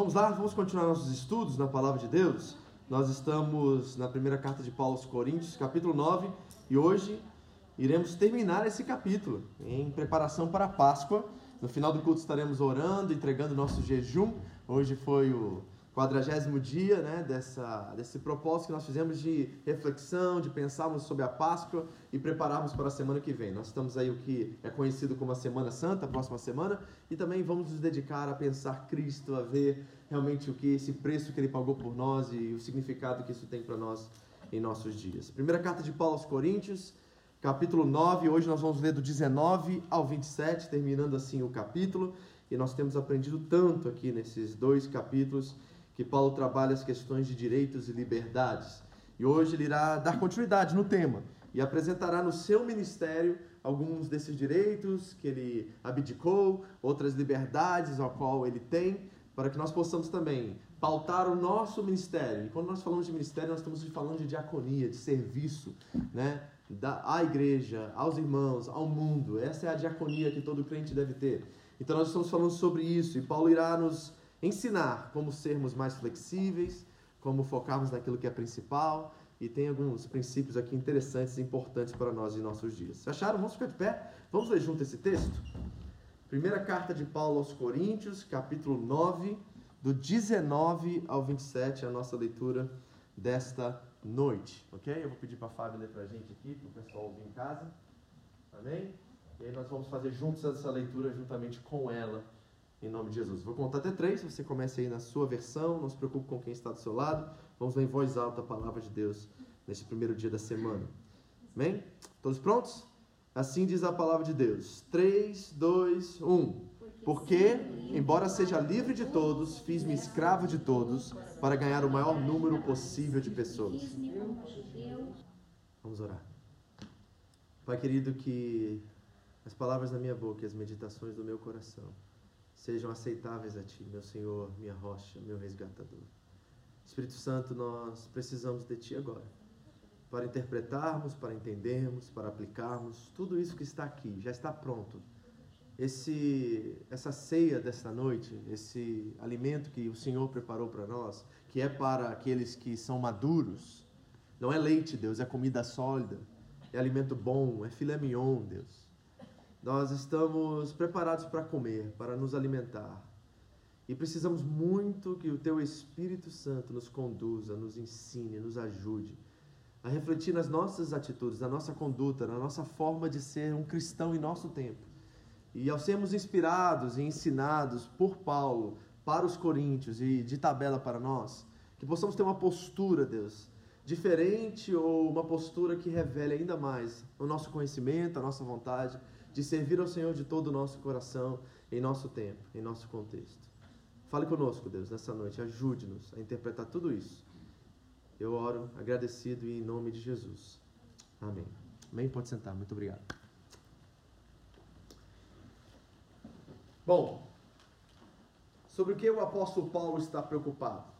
Vamos lá, vamos continuar nossos estudos na Palavra de Deus. Nós estamos na primeira carta de Paulo aos Coríntios, capítulo 9, e hoje iremos terminar esse capítulo em preparação para a Páscoa. No final do culto estaremos orando, entregando nosso jejum. Hoje foi o quadragésimo dia né, dessa, desse propósito que nós fizemos de reflexão, de pensarmos sobre a Páscoa e prepararmos para a semana que vem. Nós estamos aí o que é conhecido como a Semana Santa, a próxima semana, e também vamos nos dedicar a pensar Cristo, a ver realmente o que esse preço que ele pagou por nós e o significado que isso tem para nós em nossos dias. Primeira carta de Paulo aos Coríntios, capítulo 9. Hoje nós vamos ler do 19 ao 27, terminando assim o capítulo. E nós temos aprendido tanto aqui nesses dois capítulos que Paulo trabalha as questões de direitos e liberdades. E hoje ele irá dar continuidade no tema e apresentará no seu ministério alguns desses direitos que ele abdicou, outras liberdades ao qual ele tem, para que nós possamos também pautar o nosso ministério. E quando nós falamos de ministério, nós estamos falando de diaconia, de serviço, né? Da, à igreja, aos irmãos, ao mundo. Essa é a diaconia que todo crente deve ter. Então nós estamos falando sobre isso e Paulo irá nos ensinar como sermos mais flexíveis, como focarmos naquilo que é principal e tem alguns princípios aqui interessantes e importantes para nós em nossos dias. Acharam? Vamos ficar de pé? Vamos ler junto esse texto? Primeira carta de Paulo aos Coríntios, capítulo 9, do 19 ao 27, a nossa leitura desta noite, ok? Eu vou pedir para a Fábio ler para a gente aqui, para o pessoal ouvir em casa, amém? E aí nós vamos fazer juntos essa leitura juntamente com ela, em nome de Jesus. Vou contar até três, você comece aí na sua versão, não se preocupe com quem está do seu lado, vamos ler em voz alta a palavra de Deus neste primeiro dia da semana, amém? Todos prontos? Assim diz a palavra de Deus. 3, 2, 1. Porque, embora seja livre de todos, fiz-me escravo de todos para ganhar o maior número possível de pessoas. Vamos orar. Pai querido, que as palavras da minha boca e as meditações do meu coração sejam aceitáveis a Ti, meu Senhor, minha rocha, meu resgatador. Espírito Santo, nós precisamos de Ti agora para interpretarmos, para entendermos, para aplicarmos tudo isso que está aqui, já está pronto. Esse, essa ceia desta noite, esse alimento que o Senhor preparou para nós, que é para aqueles que são maduros, não é leite, Deus, é comida sólida, é alimento bom, é filé mignon, Deus. Nós estamos preparados para comer, para nos alimentar. E precisamos muito que o Teu Espírito Santo nos conduza, nos ensine, nos ajude a refletir nas nossas atitudes, na nossa conduta, na nossa forma de ser um cristão em nosso tempo. E ao sermos inspirados e ensinados por Paulo para os coríntios e de tabela para nós, que possamos ter uma postura, Deus, diferente ou uma postura que revele ainda mais o nosso conhecimento, a nossa vontade de servir ao Senhor de todo o nosso coração, em nosso tempo, em nosso contexto. Fale conosco, Deus, nessa noite, ajude-nos a interpretar tudo isso eu oro agradecido e em nome de Jesus. Amém. Amém? Pode sentar. Muito obrigado. Bom, sobre o que o apóstolo Paulo está preocupado?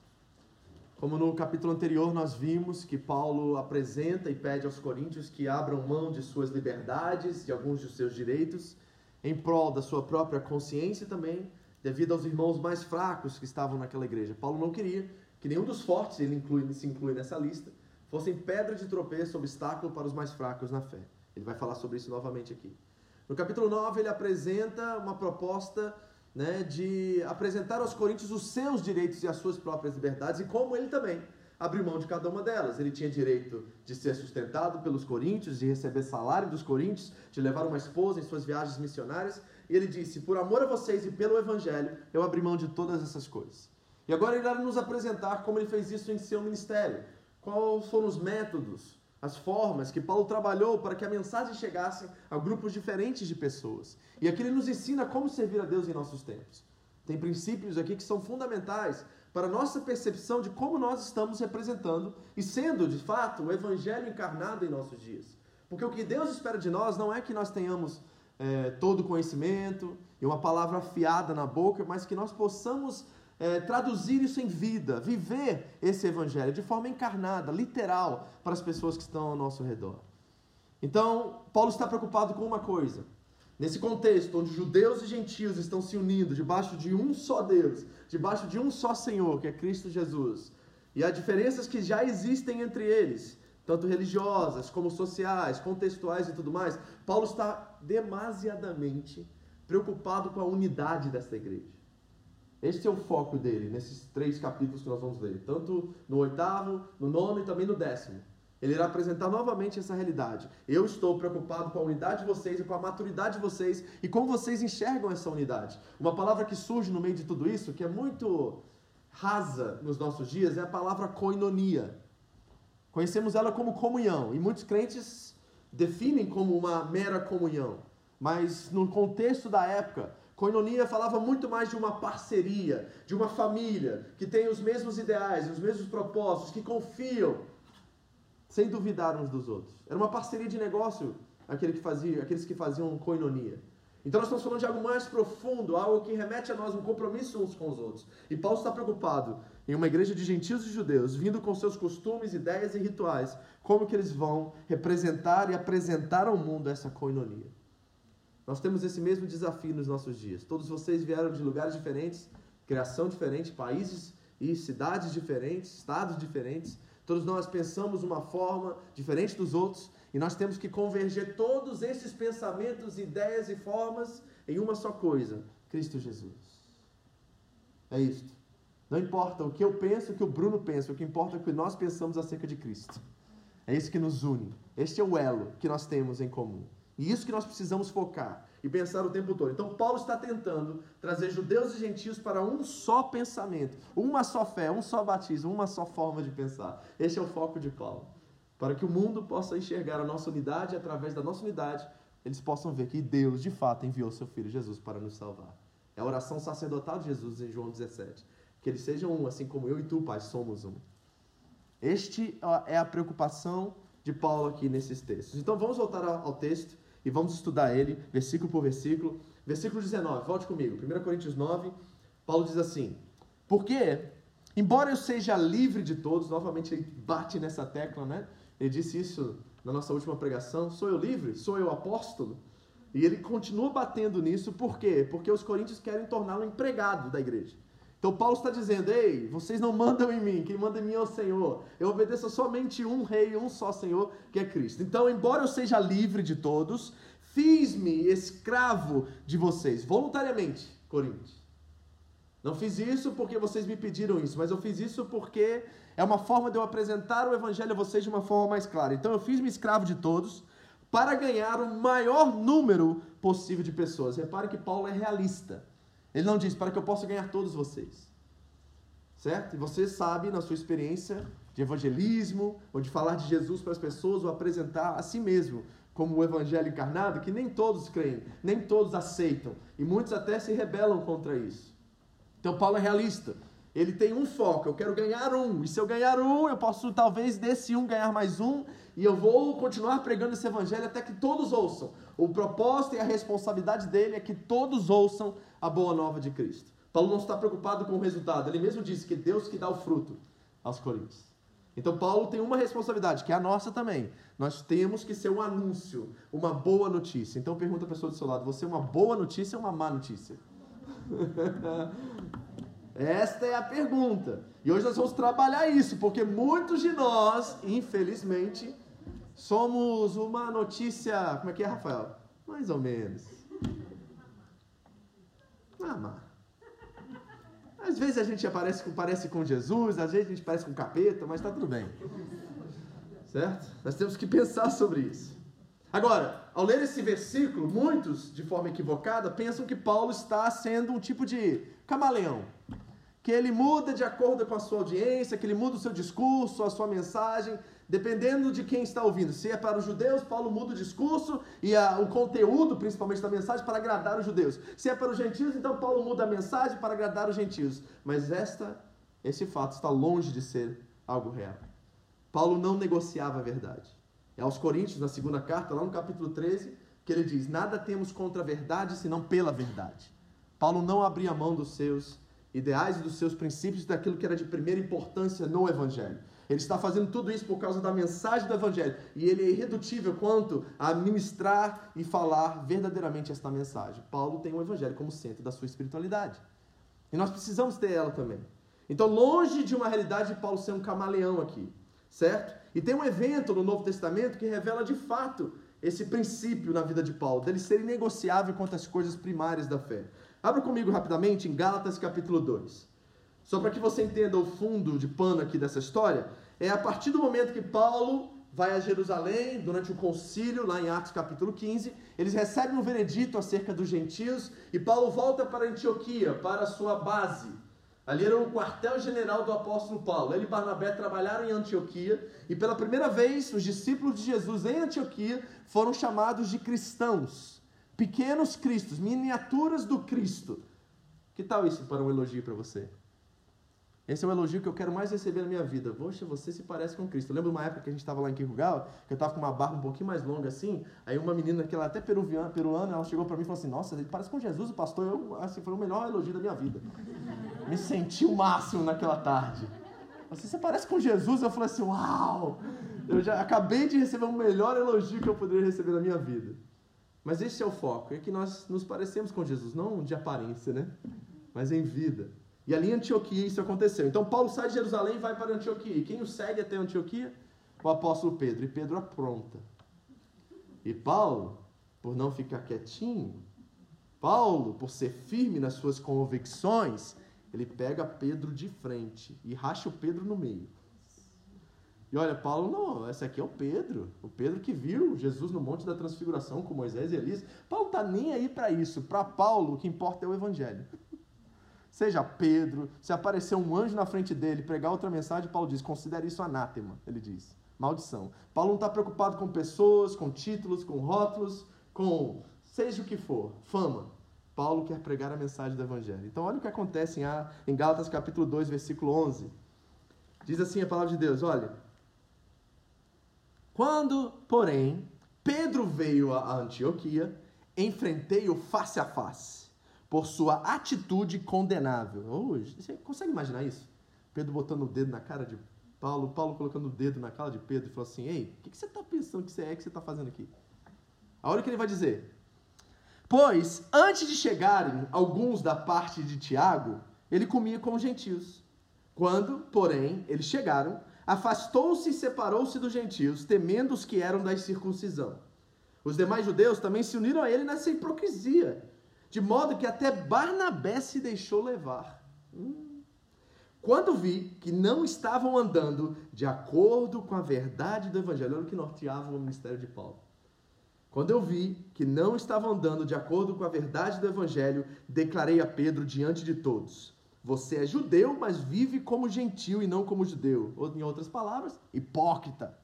Como no capítulo anterior nós vimos que Paulo apresenta e pede aos coríntios que abram mão de suas liberdades, de alguns de seus direitos, em prol da sua própria consciência também, devido aos irmãos mais fracos que estavam naquela igreja. Paulo não queria que nenhum dos fortes, ele inclui, se inclui nessa lista, fossem pedra de tropeço, obstáculo para os mais fracos na fé. Ele vai falar sobre isso novamente aqui. No capítulo 9, ele apresenta uma proposta né, de apresentar aos coríntios os seus direitos e as suas próprias liberdades e como ele também abriu mão de cada uma delas. Ele tinha direito de ser sustentado pelos coríntios, de receber salário dos coríntios, de levar uma esposa em suas viagens missionárias. E ele disse: Por amor a vocês e pelo evangelho, eu abri mão de todas essas coisas. E agora ele vai nos apresentar como ele fez isso em seu ministério. Quais foram os métodos, as formas que Paulo trabalhou para que a mensagem chegasse a grupos diferentes de pessoas. E aqui ele nos ensina como servir a Deus em nossos tempos. Tem princípios aqui que são fundamentais para a nossa percepção de como nós estamos representando e sendo, de fato, o Evangelho encarnado em nossos dias. Porque o que Deus espera de nós não é que nós tenhamos é, todo conhecimento e uma palavra afiada na boca, mas que nós possamos é, traduzir isso em vida, viver esse evangelho de forma encarnada, literal, para as pessoas que estão ao nosso redor. Então, Paulo está preocupado com uma coisa. Nesse contexto, onde judeus e gentios estão se unindo debaixo de um só Deus, debaixo de um só Senhor, que é Cristo Jesus, e há diferenças que já existem entre eles, tanto religiosas como sociais, contextuais e tudo mais, Paulo está demasiadamente preocupado com a unidade desta igreja. Este é o foco dele, nesses três capítulos que nós vamos ler, tanto no oitavo, no nono e também no décimo. Ele irá apresentar novamente essa realidade. Eu estou preocupado com a unidade de vocês e com a maturidade de vocês e como vocês enxergam essa unidade. Uma palavra que surge no meio de tudo isso, que é muito rasa nos nossos dias, é a palavra koinonia. Conhecemos ela como comunhão e muitos crentes definem como uma mera comunhão. Mas no contexto da época, Coinonia falava muito mais de uma parceria, de uma família que tem os mesmos ideais, os mesmos propósitos, que confiam sem duvidar uns dos outros. Era uma parceria de negócio aquele que fazia, aqueles que faziam coinonia. Então nós estamos falando de algo mais profundo, algo que remete a nós um compromisso uns com os outros. E Paulo está preocupado em uma igreja de gentios e judeus, vindo com seus costumes, ideias e rituais, como que eles vão representar e apresentar ao mundo essa coinonia. Nós temos esse mesmo desafio nos nossos dias. Todos vocês vieram de lugares diferentes, criação diferente, países e cidades diferentes, estados diferentes. Todos nós pensamos uma forma diferente dos outros e nós temos que converger todos esses pensamentos, ideias e formas em uma só coisa: Cristo Jesus. É isto. Não importa o que eu penso, o que o Bruno pensa, o que importa é o que nós pensamos acerca de Cristo. É isso que nos une. Este é o elo que nós temos em comum. E isso que nós precisamos focar e pensar o tempo todo. Então, Paulo está tentando trazer judeus e gentios para um só pensamento, uma só fé, um só batismo, uma só forma de pensar. Esse é o foco de Paulo. Para que o mundo possa enxergar a nossa unidade e, através da nossa unidade, eles possam ver que Deus, de fato, enviou seu Filho Jesus para nos salvar. É a oração sacerdotal de Jesus em João 17. Que eles sejam um, assim como eu e tu, Pai, somos um. Este é a preocupação de Paulo aqui nesses textos. Então vamos voltar ao texto e vamos estudar ele, versículo por versículo. Versículo 19, volte comigo. 1 Coríntios 9, Paulo diz assim: Porque, embora eu seja livre de todos, novamente ele bate nessa tecla, né? Ele disse isso na nossa última pregação: Sou eu livre? Sou eu apóstolo? E ele continua batendo nisso, por quê? Porque os coríntios querem torná-lo empregado da igreja. Então Paulo está dizendo: Ei, vocês não mandam em mim, quem manda em mim é o Senhor. Eu obedeço somente um rei, um só Senhor, que é Cristo. Então, embora eu seja livre de todos, fiz-me escravo de vocês, voluntariamente, Coríntios. Não fiz isso porque vocês me pediram isso, mas eu fiz isso porque é uma forma de eu apresentar o evangelho a vocês de uma forma mais clara. Então eu fiz-me escravo de todos para ganhar o maior número possível de pessoas. Repare que Paulo é realista. Ele não diz para que eu possa ganhar todos vocês. Certo? E você sabe, na sua experiência de evangelismo, ou de falar de Jesus para as pessoas, ou apresentar a si mesmo como o evangelho encarnado, que nem todos creem, nem todos aceitam. E muitos até se rebelam contra isso. Então, Paulo é realista. Ele tem um foco, eu quero ganhar um. E se eu ganhar um, eu posso talvez desse um ganhar mais um. E eu vou continuar pregando esse evangelho até que todos ouçam. O propósito e a responsabilidade dele é que todos ouçam a boa nova de Cristo. Paulo não está preocupado com o resultado. Ele mesmo disse que Deus que dá o fruto. aos Coríntios. Então Paulo tem uma responsabilidade, que é a nossa também. Nós temos que ser um anúncio, uma boa notícia. Então pergunta a pessoa do seu lado, você é uma boa notícia ou uma má notícia? Esta é a pergunta. E hoje nós vamos trabalhar isso, porque muitos de nós, infelizmente, somos uma notícia. Como é que é, Rafael? Mais ou menos. Ah, mas... Às vezes a gente aparece com, parece com Jesus, às vezes a gente parece com capeta, mas está tudo bem. Certo? Nós temos que pensar sobre isso. Agora, ao ler esse versículo, muitos, de forma equivocada, pensam que Paulo está sendo um tipo de camaleão que ele muda de acordo com a sua audiência, que ele muda o seu discurso, a sua mensagem, dependendo de quem está ouvindo. Se é para os judeus, Paulo muda o discurso e a, o conteúdo, principalmente da mensagem, para agradar os judeus. Se é para os gentios, então Paulo muda a mensagem para agradar os gentios. Mas esta, esse fato está longe de ser algo real. Paulo não negociava a verdade. É aos Coríntios, na segunda carta, lá no capítulo 13, que ele diz: Nada temos contra a verdade senão pela verdade. Paulo não abria mão dos seus ideais e dos seus princípios daquilo que era de primeira importância no Evangelho. Ele está fazendo tudo isso por causa da mensagem do Evangelho. E ele é irredutível quanto a ministrar e falar verdadeiramente esta mensagem. Paulo tem o Evangelho como centro da sua espiritualidade. E nós precisamos ter ela também. Então, longe de uma realidade de Paulo ser um camaleão aqui, certo? E tem um evento no Novo Testamento que revela de fato esse princípio na vida de Paulo, dele ser inegociável quanto às coisas primárias da fé. Abra comigo rapidamente em Gálatas capítulo 2. Só para que você entenda o fundo de pano aqui dessa história, é a partir do momento que Paulo vai a Jerusalém durante o concílio, lá em Atos capítulo 15, eles recebem um veredito acerca dos gentios e Paulo volta para Antioquia, para a sua base. Ali era o quartel-general do apóstolo Paulo. Ele e Barnabé trabalharam em Antioquia e pela primeira vez os discípulos de Jesus em Antioquia foram chamados de cristãos pequenos cristos, miniaturas do Cristo. Que tal isso para um elogio para você? Esse é o elogio que eu quero mais receber na minha vida. Poxa, você se parece com Cristo. Eu lembro de uma época que a gente estava lá em Kirrugal, que eu estava com uma barba um pouquinho mais longa assim. Aí uma menina, que ela é até peruviana, peruana, ela chegou para mim e falou assim: Nossa, ele parece com Jesus, o pastor. Eu, assim, foi o melhor elogio da minha vida. Me senti o máximo naquela tarde. Assim, você parece com Jesus? Eu falei assim: Uau! Eu já acabei de receber o melhor elogio que eu poderia receber na minha vida. Mas esse é o foco, é que nós nos parecemos com Jesus, não de aparência, né? Mas em vida. E ali em Antioquia isso aconteceu. Então Paulo sai de Jerusalém e vai para Antioquia. E quem o segue até Antioquia? O apóstolo Pedro. E Pedro apronta. E Paulo, por não ficar quietinho, Paulo, por ser firme nas suas convicções, ele pega Pedro de frente e racha o Pedro no meio. E olha, Paulo, não, esse aqui é o Pedro. O Pedro que viu Jesus no Monte da Transfiguração com Moisés e Elias. Paulo tá nem aí para isso. Para Paulo, o que importa é o Evangelho. Seja Pedro, se aparecer um anjo na frente dele, pregar outra mensagem, Paulo diz: considere isso anátema. Ele diz: maldição. Paulo não está preocupado com pessoas, com títulos, com rótulos, com seja o que for, fama. Paulo quer pregar a mensagem do Evangelho. Então, olha o que acontece em Gálatas capítulo 2, versículo 11. Diz assim a palavra de Deus: olha. Quando, porém, Pedro veio a Antioquia, enfrentei-o face a face, por sua atitude condenável. Hoje, você consegue imaginar isso? Pedro botando o dedo na cara de Paulo, Paulo colocando o dedo na cara de Pedro e falou assim: Ei, o que, você está pensando que você é que você está fazendo aqui? A hora que ele vai dizer: Pois, antes de chegarem alguns da parte de Tiago, ele comia com os gentios. Quando, porém, eles chegaram, afastou-se e separou-se dos gentios, temendo os que eram da circuncisão. Os demais judeus também se uniram a ele nessa hipocrisia, de modo que até Barnabé se deixou levar. Hum. Quando vi que não estavam andando de acordo com a verdade do evangelho, olha o que norteava o ministério de Paulo. Quando eu vi que não estavam andando de acordo com a verdade do evangelho, declarei a Pedro diante de todos: você é judeu, mas vive como gentil e não como judeu. Ou, em outras palavras, hipócrita.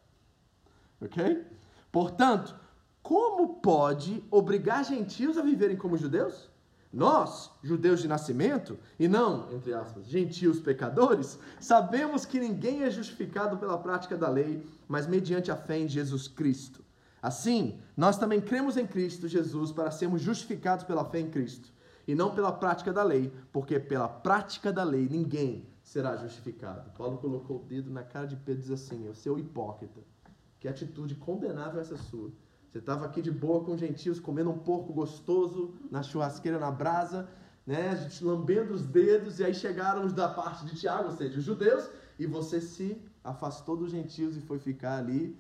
Ok? Portanto, como pode obrigar gentios a viverem como judeus? Nós, judeus de nascimento, e não, entre aspas, gentios pecadores, sabemos que ninguém é justificado pela prática da lei, mas mediante a fé em Jesus Cristo. Assim, nós também cremos em Cristo Jesus para sermos justificados pela fé em Cristo e não pela prática da lei, porque pela prática da lei ninguém será justificado. Paulo colocou o dedo na cara de Pedro e diz assim: "O seu hipócrita, que atitude condenável essa sua? Você estava aqui de boa com os gentios, comendo um porco gostoso na churrasqueira, na brasa, né? A gente lambendo os dedos, e aí chegaram os da parte de Tiago, ou seja, os judeus, e você se afastou dos gentios e foi ficar ali,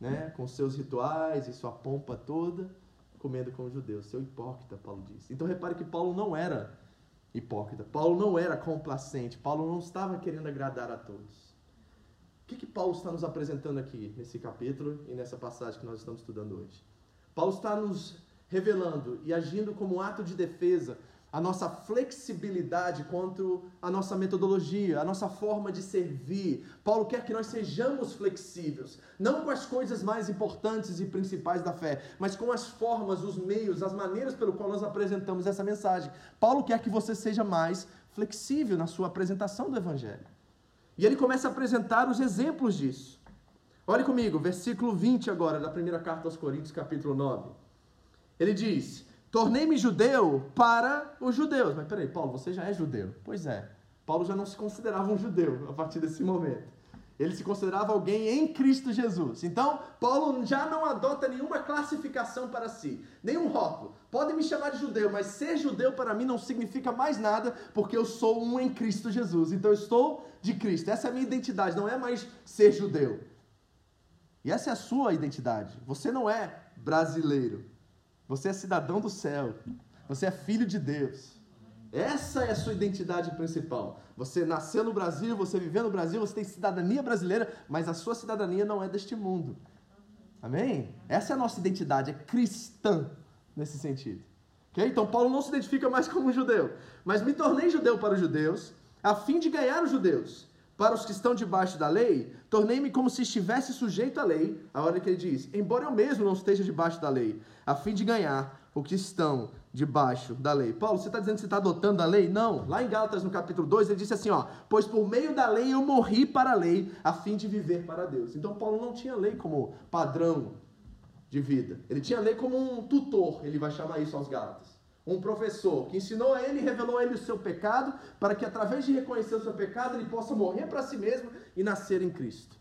né? Com seus rituais e sua pompa toda, comendo com os judeus. Seu hipócrita, Paulo diz. Então repare que Paulo não era hipócrita. Paulo não era complacente. Paulo não estava querendo agradar a todos. Que, que Paulo está nos apresentando aqui nesse capítulo e nessa passagem que nós estamos estudando hoje? Paulo está nos revelando e agindo como ato de defesa a nossa flexibilidade quanto à nossa metodologia, a nossa forma de servir. Paulo quer que nós sejamos flexíveis, não com as coisas mais importantes e principais da fé, mas com as formas, os meios, as maneiras pelo qual nós apresentamos essa mensagem. Paulo quer que você seja mais flexível na sua apresentação do evangelho. E ele começa a apresentar os exemplos disso. Olhe comigo, versículo 20 agora da primeira carta aos Coríntios, capítulo 9. Ele diz: Tornei-me judeu para os judeus. Mas peraí, Paulo, você já é judeu? Pois é. Paulo já não se considerava um judeu a partir desse momento. Ele se considerava alguém em Cristo Jesus. Então, Paulo já não adota nenhuma classificação para si, nenhum rótulo. Podem me chamar de judeu, mas ser judeu para mim não significa mais nada, porque eu sou um em Cristo Jesus. Então, eu estou de Cristo. Essa é a minha identidade, não é mais ser judeu. E essa é a sua identidade. Você não é brasileiro. Você é cidadão do céu. Você é filho de Deus. Essa é a sua identidade principal. Você nasceu no Brasil, você viveu no Brasil, você tem cidadania brasileira, mas a sua cidadania não é deste mundo. Amém? Essa é a nossa identidade, é cristã nesse sentido. Okay? Então Paulo não se identifica mais como um judeu, mas me tornei judeu para os judeus, a fim de ganhar os judeus. Para os que estão debaixo da lei, tornei-me como se estivesse sujeito à lei, a hora que ele diz, embora eu mesmo não esteja debaixo da lei, a fim de ganhar o que estão debaixo da lei. Paulo, você está dizendo que você está adotando a lei? Não. Lá em Gálatas, no capítulo 2, ele disse assim: ó, pois por meio da lei eu morri para a lei, a fim de viver para Deus. Então Paulo não tinha lei como padrão de vida. Ele tinha lei como um tutor, ele vai chamar isso aos Gálatas um professor que ensinou a ele e revelou a ele o seu pecado, para que através de reconhecer o seu pecado ele possa morrer para si mesmo e nascer em Cristo.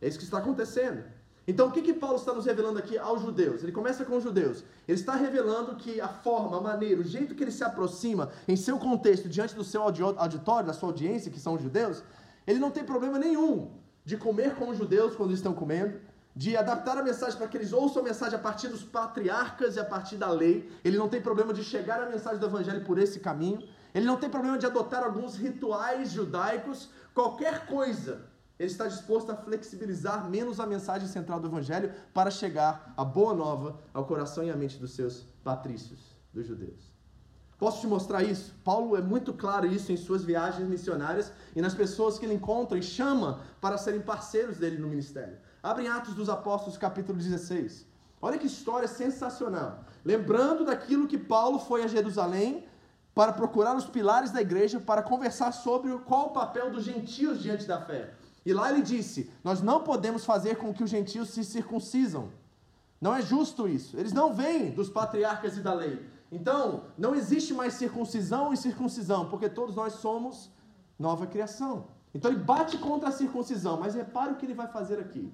É isso que está acontecendo. Então, o que, que Paulo está nos revelando aqui aos judeus? Ele começa com os judeus. Ele está revelando que a forma, a maneira, o jeito que ele se aproxima em seu contexto, diante do seu auditório, da sua audiência, que são os judeus, ele não tem problema nenhum de comer com os judeus quando eles estão comendo, de adaptar a mensagem para que eles ouçam a mensagem a partir dos patriarcas e a partir da lei. Ele não tem problema de chegar à mensagem do evangelho por esse caminho. Ele não tem problema de adotar alguns rituais judaicos, qualquer coisa. Ele está disposto a flexibilizar menos a mensagem central do evangelho para chegar a boa nova ao coração e à mente dos seus patrícios, dos judeus. Posso te mostrar isso? Paulo é muito claro isso em suas viagens missionárias e nas pessoas que ele encontra e chama para serem parceiros dele no ministério. Abre Atos dos Apóstolos, capítulo 16. Olha que história sensacional. Lembrando daquilo que Paulo foi a Jerusalém para procurar os pilares da igreja para conversar sobre qual o papel dos gentios diante da fé. E lá ele disse: Nós não podemos fazer com que os gentios se circuncisam. Não é justo isso. Eles não vêm dos patriarcas e da lei. Então, não existe mais circuncisão e circuncisão, porque todos nós somos nova criação. Então ele bate contra a circuncisão, mas repare o que ele vai fazer aqui.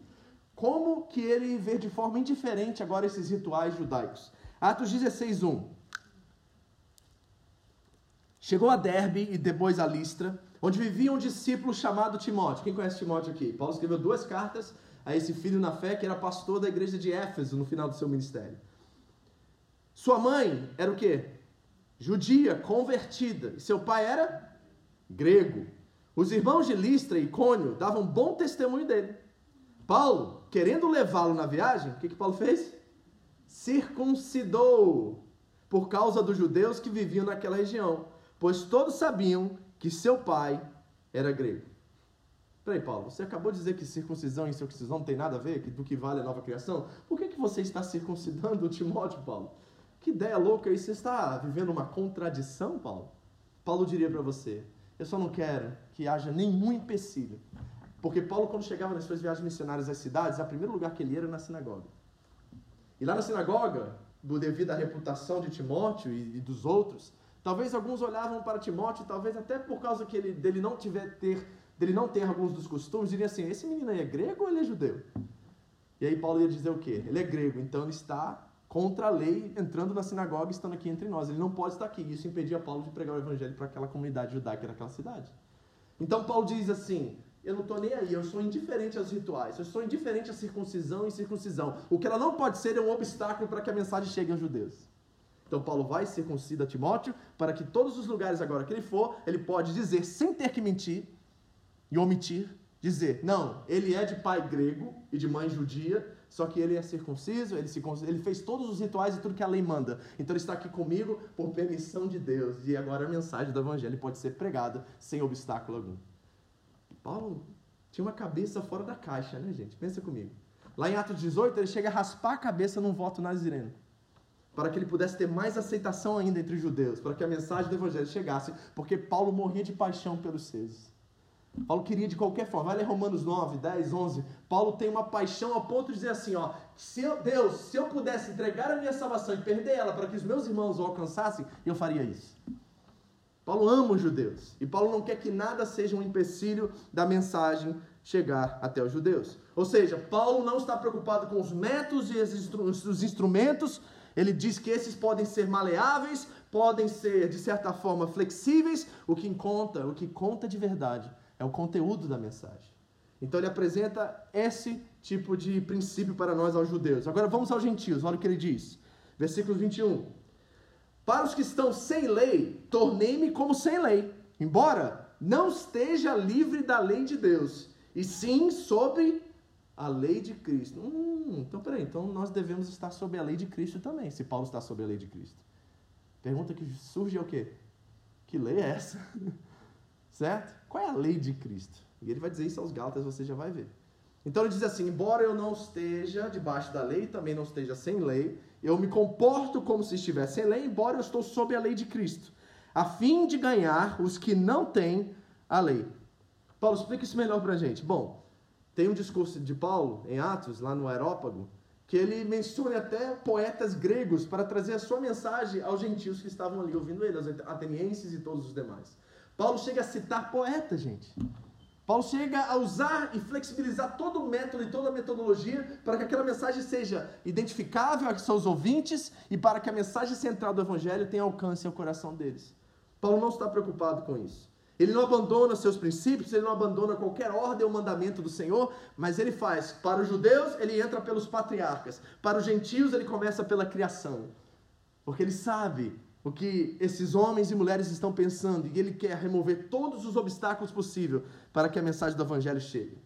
Como que ele vê de forma indiferente agora esses rituais judaicos? Atos 16, 1. Chegou a Derbe e depois a Listra, onde vivia um discípulo chamado Timóteo. Quem conhece Timóteo aqui? Paulo escreveu duas cartas a esse filho na fé que era pastor da igreja de Éfeso no final do seu ministério. Sua mãe era o quê? Judia, convertida. E seu pai era grego. Os irmãos de Listra e Cônio davam bom testemunho dele. Paulo, querendo levá-lo na viagem, o que, que Paulo fez? Circuncidou por causa dos judeus que viviam naquela região, pois todos sabiam que seu pai era grego. Peraí, Paulo, você acabou de dizer que circuncisão e circuncisão não tem nada a ver do que vale a nova criação? Por que, que você está circuncidando o Timóteo, Paulo? Que ideia louca aí! Você está vivendo uma contradição, Paulo? Paulo diria para você: eu só não quero que haja nenhum empecilho porque Paulo, quando chegava nas suas viagens missionárias às cidades, o primeiro lugar que ele ia era na sinagoga. E lá na sinagoga, devido à reputação de Timóteo e, dos outros, Talvez alguns olhavam para Timóteo, talvez até por causa que ele, dele não tiver ter, dele não ter alguns dos costumes, diriam assim: esse menino aí é grego ou ele é judeu? E aí Paulo ia dizer o quê? Ele é grego, então ele está contra a lei, entrando na sinagoga, estando aqui entre nós. Ele não pode estar aqui. Isso impedia Paulo de pregar o evangelho para aquela comunidade judaica daquela cidade. Então Paulo diz assim: eu não estou nem aí, eu sou indiferente aos rituais, eu sou indiferente à circuncisão e circuncisão. O que ela não pode ser é um obstáculo para que a mensagem chegue aos judeus. Então Paulo vai e circuncida Timóteo para que todos os lugares agora que ele for, ele pode dizer sem ter que mentir e omitir, dizer, não, ele é de pai grego e de mãe judia, só que ele é circunciso, ele, se, ele fez todos os rituais e tudo que a lei manda. Então ele está aqui comigo por permissão de Deus. E agora a mensagem do evangelho pode ser pregada sem obstáculo algum. Paulo tinha uma cabeça fora da caixa, né, gente? Pensa comigo. Lá em Atos 18, ele chega a raspar a cabeça num voto nazireno. Para que ele pudesse ter mais aceitação ainda entre os judeus, para que a mensagem do evangelho chegasse, porque Paulo morria de paixão pelos seus. Paulo queria de qualquer forma. Vai ler Romanos 9, 10, 11. Paulo tem uma paixão ao ponto de dizer assim, ó, se eu, Deus, se eu pudesse entregar a minha salvação e perder ela para que os meus irmãos o alcançassem, eu faria isso. Paulo ama os judeus. E Paulo não quer que nada seja um empecilho da mensagem chegar até os judeus. Ou seja, Paulo não está preocupado com os métodos e os instrumentos. Ele diz que esses podem ser maleáveis, podem ser de certa forma flexíveis. O que conta, o que conta de verdade é o conteúdo da mensagem. Então ele apresenta esse tipo de princípio para nós aos judeus. Agora vamos aos gentios, olha o que ele diz. Versículo 21. Para os que estão sem lei, tornei-me como sem lei, embora não esteja livre da lei de Deus, e sim sobre a lei de Cristo. Hum, então peraí, então nós devemos estar sob a lei de Cristo também, se Paulo está sob a lei de Cristo. Pergunta que surge é o quê? Que lei é essa? certo? Qual é a lei de Cristo? E ele vai dizer isso aos Gálatas, você já vai ver. Então ele diz assim: embora eu não esteja debaixo da lei, também não esteja sem lei, eu me comporto como se estivesse sem lei, embora eu estou sob a lei de Cristo, a fim de ganhar os que não têm a lei. Paulo, explica isso melhor para a gente. Bom, tem um discurso de Paulo em Atos, lá no Aerópago, que ele menciona até poetas gregos para trazer a sua mensagem aos gentios que estavam ali ouvindo ele, aos atenienses e todos os demais. Paulo chega a citar poetas, gente. Paulo chega a usar e flexibilizar todo o método e toda a metodologia para que aquela mensagem seja identificável aos seus ouvintes e para que a mensagem central do Evangelho tenha alcance ao coração deles. Paulo não está preocupado com isso. Ele não abandona seus princípios, ele não abandona qualquer ordem ou mandamento do Senhor, mas ele faz. Para os judeus, ele entra pelos patriarcas. Para os gentios, ele começa pela criação. Porque ele sabe o que esses homens e mulheres estão pensando e ele quer remover todos os obstáculos possíveis para que a mensagem do evangelho chegue.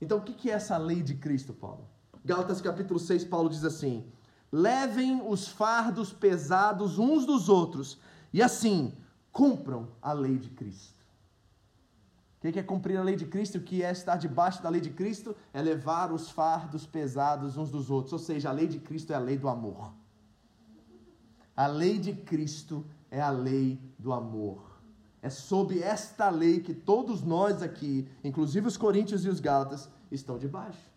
Então, o que é essa lei de Cristo, Paulo? Gálatas capítulo 6, Paulo diz assim: Levem os fardos pesados uns dos outros e assim cumpram a lei de Cristo. O que é cumprir a lei de Cristo? O que é estar debaixo da lei de Cristo? É levar os fardos pesados uns dos outros. Ou seja, a lei de Cristo é a lei do amor. A lei de Cristo é a lei do amor. É sob esta lei que todos nós aqui, inclusive os coríntios e os gálatas, estão debaixo.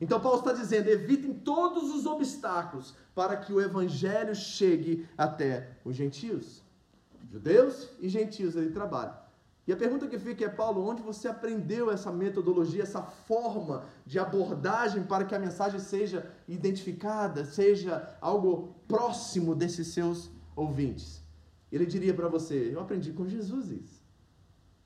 Então Paulo está dizendo: evitem todos os obstáculos para que o evangelho chegue até os gentios. Judeus e gentios ele trabalha. E a pergunta que fica é, Paulo, onde você aprendeu essa metodologia, essa forma de abordagem para que a mensagem seja identificada, seja algo próximo desses seus ouvintes? Ele diria para você: Eu aprendi com Jesus isso.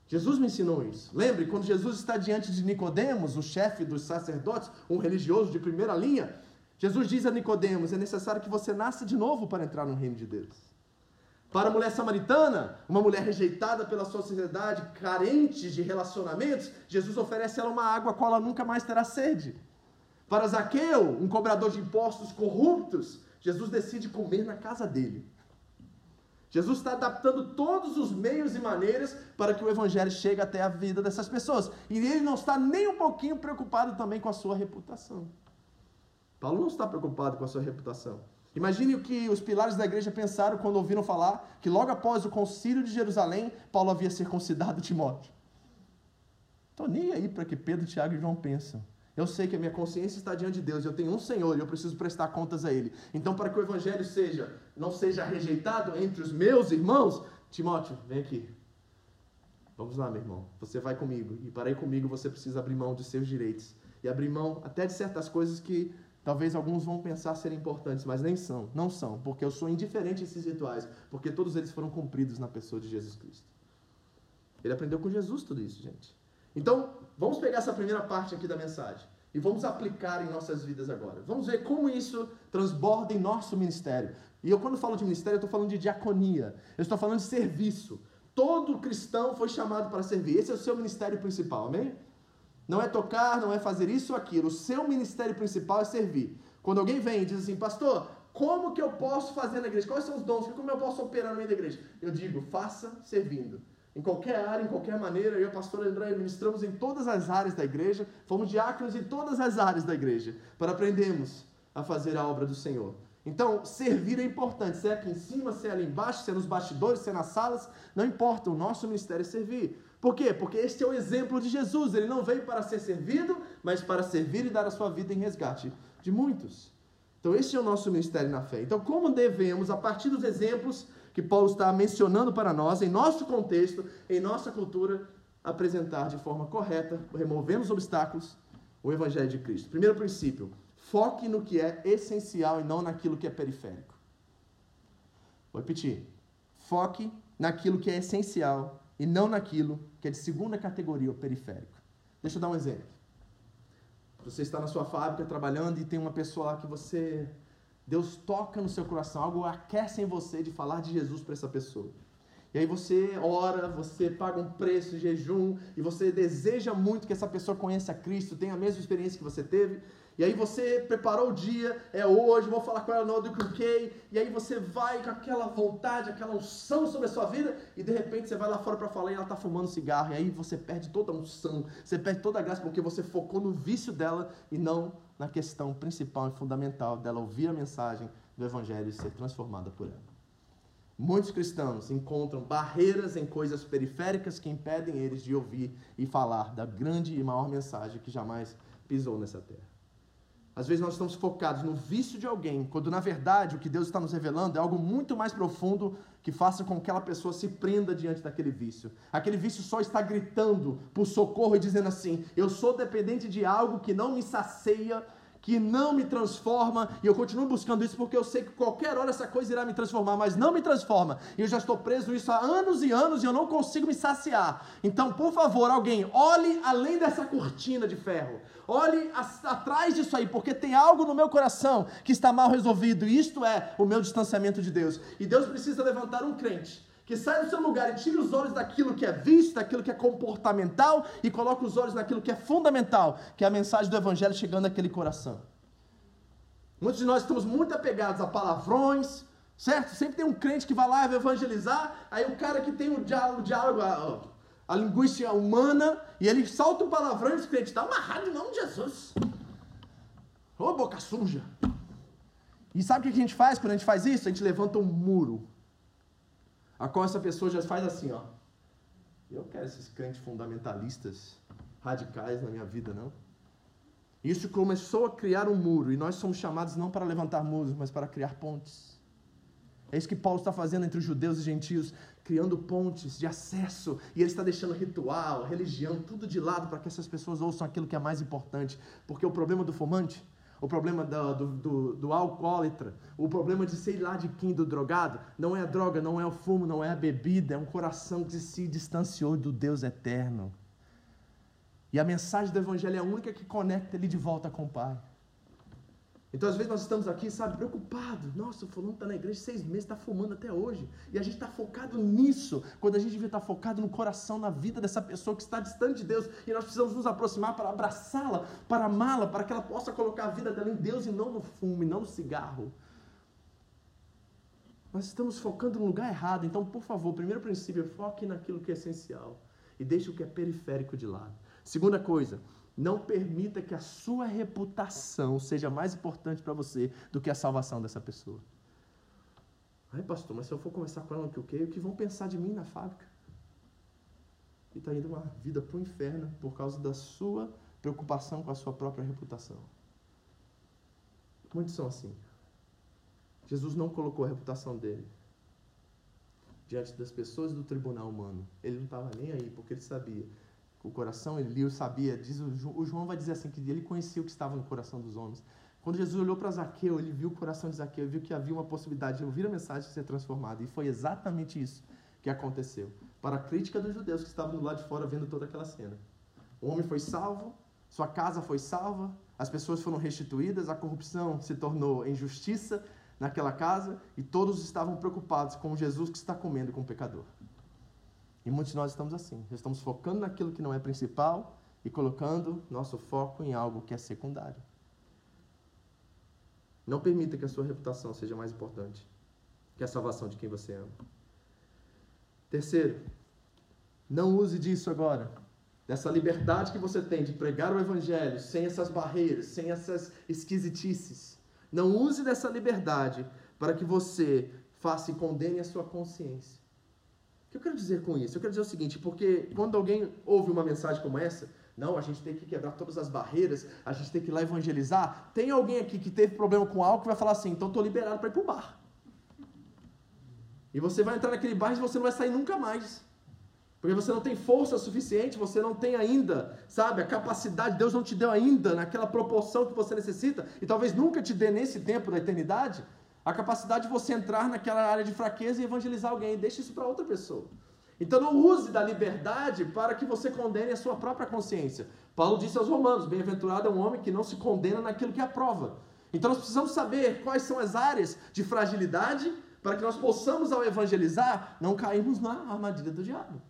Jesus me ensinou isso. Lembre, quando Jesus está diante de Nicodemos, o chefe dos sacerdotes, um religioso de primeira linha, Jesus diz a Nicodemos: é necessário que você nasça de novo para entrar no reino de Deus. Para a mulher samaritana, uma mulher rejeitada pela sua sociedade, carente de relacionamentos, Jesus oferece a ela uma água a qual ela nunca mais terá sede. Para Zaqueu, um cobrador de impostos corruptos, Jesus decide comer na casa dele. Jesus está adaptando todos os meios e maneiras para que o evangelho chegue até a vida dessas pessoas. E ele não está nem um pouquinho preocupado também com a sua reputação. Paulo não está preocupado com a sua reputação. Imagine o que os pilares da igreja pensaram quando ouviram falar que logo após o concílio de Jerusalém, Paulo havia circuncidado Timóteo. Estou nem aí para que Pedro, Tiago e João pensam. Eu sei que a minha consciência está diante de Deus, eu tenho um Senhor e eu preciso prestar contas a Ele. Então, para que o Evangelho seja, não seja rejeitado entre os meus irmãos, Timóteo, vem aqui. Vamos lá, meu irmão. Você vai comigo. E para ir comigo você precisa abrir mão dos seus direitos. E abrir mão até de certas coisas que talvez alguns vão pensar serem importantes, mas nem são. Não são. Porque eu sou indiferente a esses rituais. Porque todos eles foram cumpridos na pessoa de Jesus Cristo. Ele aprendeu com Jesus tudo isso, gente. Então, vamos pegar essa primeira parte aqui da mensagem. E vamos aplicar em nossas vidas agora. Vamos ver como isso transborda em nosso ministério. E eu, quando falo de ministério, eu estou falando de diaconia. Eu estou falando de serviço. Todo cristão foi chamado para servir. Esse é o seu ministério principal, amém? Não é tocar, não é fazer isso ou aquilo. O seu ministério principal é servir. Quando alguém vem e diz assim, pastor, como que eu posso fazer na igreja? Quais são os dons? Como eu posso operar no meio da igreja? Eu digo, faça servindo. Em qualquer área, em qualquer maneira, eu e o pastor André ministramos em todas as áreas da igreja, fomos diáconos em todas as áreas da igreja, para aprendermos a fazer a obra do Senhor. Então, servir é importante, se é aqui em cima, se é ali embaixo, se é nos bastidores, se é nas salas, não importa, o nosso ministério é servir. Por quê? Porque este é o exemplo de Jesus, ele não veio para ser servido, mas para servir e dar a sua vida em resgate de muitos. Então, este é o nosso ministério na fé. Então, como devemos, a partir dos exemplos que Paulo está mencionando para nós, em nosso contexto, em nossa cultura, apresentar de forma correta, removendo os obstáculos, o Evangelho de Cristo. Primeiro princípio: foque no que é essencial e não naquilo que é periférico. Vou repetir. Foque naquilo que é essencial e não naquilo que é de segunda categoria ou periférico. Deixa eu dar um exemplo. Você está na sua fábrica trabalhando e tem uma pessoa lá que você Deus toca no seu coração, algo aquece em você de falar de Jesus para essa pessoa. E aí você ora, você paga um preço, jejum, e você deseja muito que essa pessoa conheça Cristo, tenha a mesma experiência que você teve. E aí você preparou o dia, é hoje, vou falar com ela no do que e aí você vai com aquela vontade, aquela unção sobre a sua vida, e de repente você vai lá fora para falar e ela está fumando cigarro, e aí você perde toda a unção, você perde toda a graça, porque você focou no vício dela e não na questão principal e fundamental dela ouvir a mensagem do Evangelho e ser transformada por ela. Muitos cristãos encontram barreiras em coisas periféricas que impedem eles de ouvir e falar da grande e maior mensagem que jamais pisou nessa terra. Às vezes nós estamos focados no vício de alguém, quando na verdade o que Deus está nos revelando é algo muito mais profundo que faça com que aquela pessoa se prenda diante daquele vício. Aquele vício só está gritando por socorro e dizendo assim: Eu sou dependente de algo que não me sacia que não me transforma, e eu continuo buscando isso porque eu sei que qualquer hora essa coisa irá me transformar, mas não me transforma. E eu já estou preso nisso há anos e anos e eu não consigo me saciar. Então, por favor, alguém, olhe além dessa cortina de ferro. Olhe atrás disso aí, porque tem algo no meu coração que está mal resolvido, e isto é o meu distanciamento de Deus. E Deus precisa levantar um crente que sai do seu lugar e tire os olhos daquilo que é visto, daquilo que é comportamental e coloque os olhos naquilo que é fundamental, que é a mensagem do Evangelho chegando àquele coração. Muitos de nós estamos muito apegados a palavrões, certo? Sempre tem um crente que vai lá evangelizar, aí o cara que tem o diálogo, o diálogo a, a linguística humana, e ele solta um palavrão e o crente está amarrado em nome de Jesus. Ô boca suja! E sabe o que a gente faz quando a gente faz isso? A gente levanta um muro a qual essa pessoa já faz assim, ó. Eu quero esses crentes fundamentalistas radicais na minha vida, não. Isso começou a criar um muro, e nós somos chamados não para levantar muros, mas para criar pontes. É isso que Paulo está fazendo entre os judeus e gentios, criando pontes de acesso, e ele está deixando ritual, religião, tudo de lado para que essas pessoas ouçam aquilo que é mais importante. Porque o problema do fumante o problema do, do, do, do alcoólatra, o problema de sei lá de quem, do drogado, não é a droga, não é o fumo, não é a bebida, é um coração que se distanciou do Deus eterno. E a mensagem do Evangelho é a única que conecta ele de volta com o Pai. Então, às vezes, nós estamos aqui, sabe, preocupados. Nossa, o fulano está na igreja seis meses, está fumando até hoje. E a gente está focado nisso, quando a gente devia estar tá focado no coração, na vida dessa pessoa que está distante de Deus. E nós precisamos nos aproximar para abraçá-la, para amá-la, para que ela possa colocar a vida dela em Deus e não no fumo, e não no cigarro. Nós estamos focando no lugar errado. Então, por favor, primeiro princípio, foque naquilo que é essencial. E deixe o que é periférico de lado. Segunda coisa, não permita que a sua reputação seja mais importante para você do que a salvação dessa pessoa. Ai, pastor, mas se eu for conversar com ela o que o quê? O que vão pensar de mim na fábrica? E está indo uma vida para o inferno por causa da sua preocupação com a sua própria reputação. Muitos são assim. Jesus não colocou a reputação dele diante das pessoas do tribunal humano. Ele não estava nem aí, porque ele sabia. O coração, ele lia, sabia. Diz o João vai dizer assim que ele conhecia o que estava no coração dos homens. Quando Jesus olhou para Zaqueu, ele viu o coração de Zaqueu, viu que havia uma possibilidade de ouvir a mensagem e ser transformado. E foi exatamente isso que aconteceu. Para a crítica dos judeus que estavam do lado de fora vendo toda aquela cena. O homem foi salvo, sua casa foi salva, as pessoas foram restituídas, a corrupção se tornou em justiça naquela casa e todos estavam preocupados com Jesus que está comendo com o pecador. E muitos de nós estamos assim, estamos focando naquilo que não é principal e colocando nosso foco em algo que é secundário. Não permita que a sua reputação seja mais importante que a salvação de quem você ama. Terceiro, não use disso agora, dessa liberdade que você tem de pregar o Evangelho sem essas barreiras, sem essas esquisitices. Não use dessa liberdade para que você faça e condene a sua consciência. O que eu quero dizer com isso? Eu quero dizer o seguinte, porque quando alguém ouve uma mensagem como essa, não, a gente tem que quebrar todas as barreiras, a gente tem que ir lá evangelizar. Tem alguém aqui que teve problema com álcool que vai falar assim, então estou liberado para ir para o bar. E você vai entrar naquele bar e você não vai sair nunca mais. Porque você não tem força suficiente, você não tem ainda, sabe, a capacidade, Deus não te deu ainda naquela proporção que você necessita, e talvez nunca te dê nesse tempo da eternidade, a capacidade de você entrar naquela área de fraqueza e evangelizar alguém. Deixe isso para outra pessoa. Então não use da liberdade para que você condene a sua própria consciência. Paulo disse aos romanos: bem-aventurado é um homem que não se condena naquilo que aprova. Então nós precisamos saber quais são as áreas de fragilidade para que nós possamos, ao evangelizar, não cairmos na armadilha do diabo.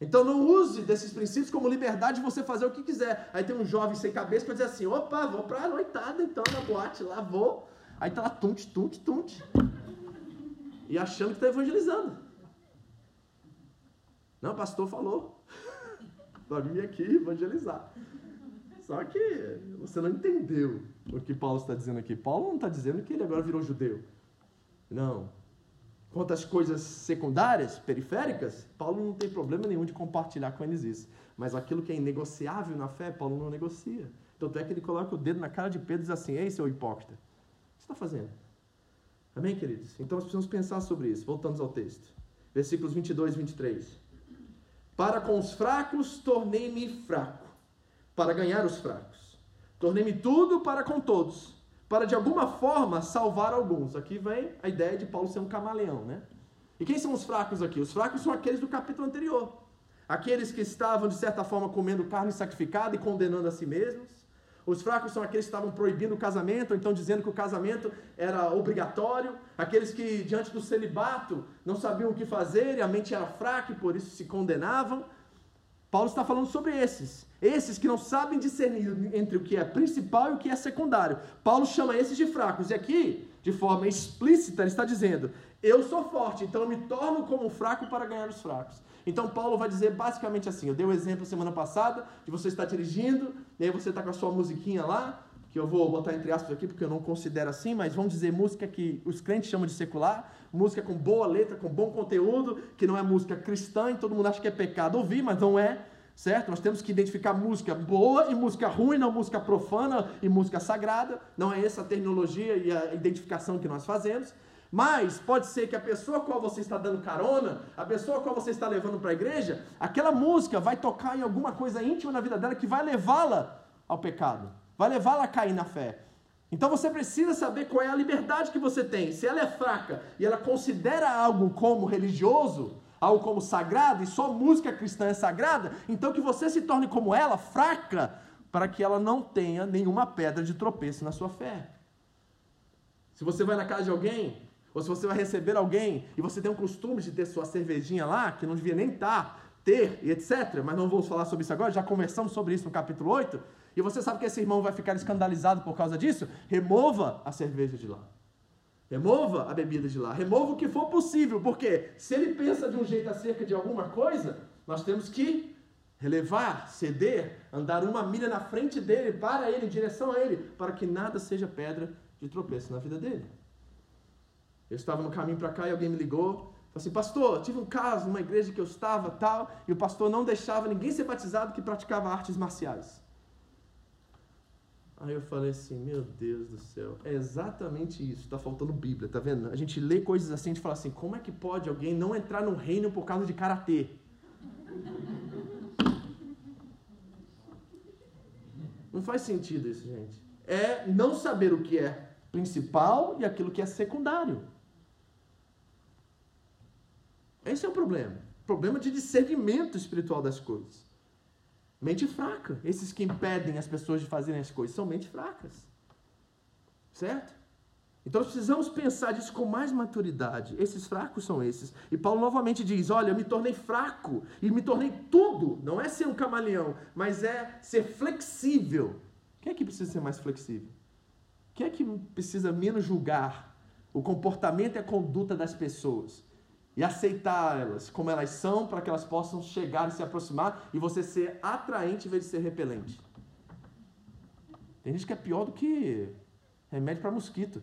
Então não use desses princípios como liberdade de você fazer o que quiser. Aí tem um jovem sem cabeça para dizer assim: opa, vou para a noitada então na boate, lá vou. Aí tá lá tunte, tunte, tunte. E achando que está evangelizando. Não, o pastor falou. Para vir aqui evangelizar. Só que você não entendeu o que Paulo está dizendo aqui. Paulo não está dizendo que ele agora virou judeu. Não. Quanto às coisas secundárias, periféricas, Paulo não tem problema nenhum de compartilhar com eles isso. Mas aquilo que é inegociável na fé, Paulo não negocia. Tanto é que ele coloca o dedo na cara de Pedro e diz assim: Ei, seu hipócrita, está fazendo? Amém, queridos? Então nós precisamos pensar sobre isso. Voltamos ao texto. Versículos 22 e 23. Para com os fracos tornei-me fraco, para ganhar os fracos. Tornei-me tudo para com todos, para de alguma forma salvar alguns. Aqui vem a ideia de Paulo ser um camaleão, né? E quem são os fracos aqui? Os fracos são aqueles do capítulo anterior. Aqueles que estavam, de certa forma, comendo carne sacrificada e condenando a si mesmos. Os fracos são aqueles que estavam proibindo o casamento, ou então dizendo que o casamento era obrigatório. Aqueles que, diante do celibato, não sabiam o que fazer e a mente era fraca e por isso se condenavam. Paulo está falando sobre esses. Esses que não sabem discernir entre o que é principal e o que é secundário. Paulo chama esses de fracos. E aqui, de forma explícita, ele está dizendo: Eu sou forte, então eu me torno como fraco para ganhar os fracos. Então Paulo vai dizer basicamente assim: eu dei o um exemplo semana passada de você estar dirigindo, e aí você está com a sua musiquinha lá, que eu vou botar entre aspas aqui porque eu não considero assim, mas vamos dizer música que os crentes chamam de secular, música com boa letra, com bom conteúdo, que não é música cristã e todo mundo acha que é pecado ouvir, mas não é, certo? Nós temos que identificar música boa e música ruim, não música profana e música sagrada, não é essa a terminologia e a identificação que nós fazemos. Mas pode ser que a pessoa a qual você está dando carona, a pessoa a qual você está levando para a igreja, aquela música vai tocar em alguma coisa íntima na vida dela que vai levá-la ao pecado, vai levá-la a cair na fé. Então você precisa saber qual é a liberdade que você tem. Se ela é fraca e ela considera algo como religioso, algo como sagrado, e só música cristã é sagrada, então que você se torne como ela, fraca, para que ela não tenha nenhuma pedra de tropeço na sua fé. Se você vai na casa de alguém ou se você vai receber alguém e você tem o costume de ter sua cervejinha lá, que não devia nem estar, tá, ter e etc. Mas não vamos falar sobre isso agora, já conversamos sobre isso no capítulo 8. E você sabe que esse irmão vai ficar escandalizado por causa disso? Remova a cerveja de lá. Remova a bebida de lá. Remova o que for possível, porque se ele pensa de um jeito acerca de alguma coisa, nós temos que relevar, ceder, andar uma milha na frente dele, para ele, em direção a ele, para que nada seja pedra de tropeço na vida dele. Eu estava no caminho para cá e alguém me ligou. Falei assim, pastor, tive um caso numa igreja que eu estava tal, e o pastor não deixava ninguém ser batizado que praticava artes marciais. Aí eu falei assim, meu Deus do céu, é exatamente isso, tá faltando Bíblia, tá vendo? A gente lê coisas assim, a gente fala assim, como é que pode alguém não entrar no reino por causa de karatê? Não faz sentido isso, gente. É não saber o que é principal e aquilo que é secundário. Esse é o problema. Problema de discernimento espiritual das coisas. Mente fraca. Esses que impedem as pessoas de fazerem as coisas são mentes fracas. Certo? Então nós precisamos pensar disso com mais maturidade. Esses fracos são esses. E Paulo novamente diz: Olha, eu me tornei fraco e me tornei tudo. Não é ser um camaleão, mas é ser flexível. Quem é que precisa ser mais flexível? Quem é que precisa menos julgar o comportamento e a conduta das pessoas? E aceitá-las como elas são para que elas possam chegar e se aproximar e você ser atraente em vez de ser repelente. Tem gente que é pior do que remédio para mosquito.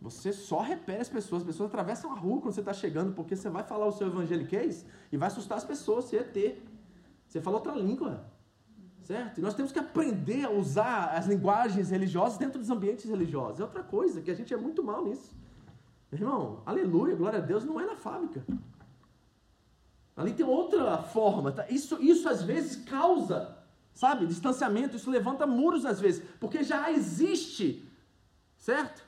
Você só repele as pessoas, as pessoas atravessam a rua quando você está chegando, porque você vai falar o seu evangeliquez e vai assustar as pessoas, você é ter. Você fala outra língua. Certo? E nós temos que aprender a usar as linguagens religiosas dentro dos ambientes religiosos. É outra coisa, que a gente é muito mal nisso. Irmão, aleluia, glória a Deus, não é na fábrica. Ali tem outra forma. Tá? Isso, isso às vezes causa, sabe, distanciamento, isso levanta muros às vezes, porque já existe, certo?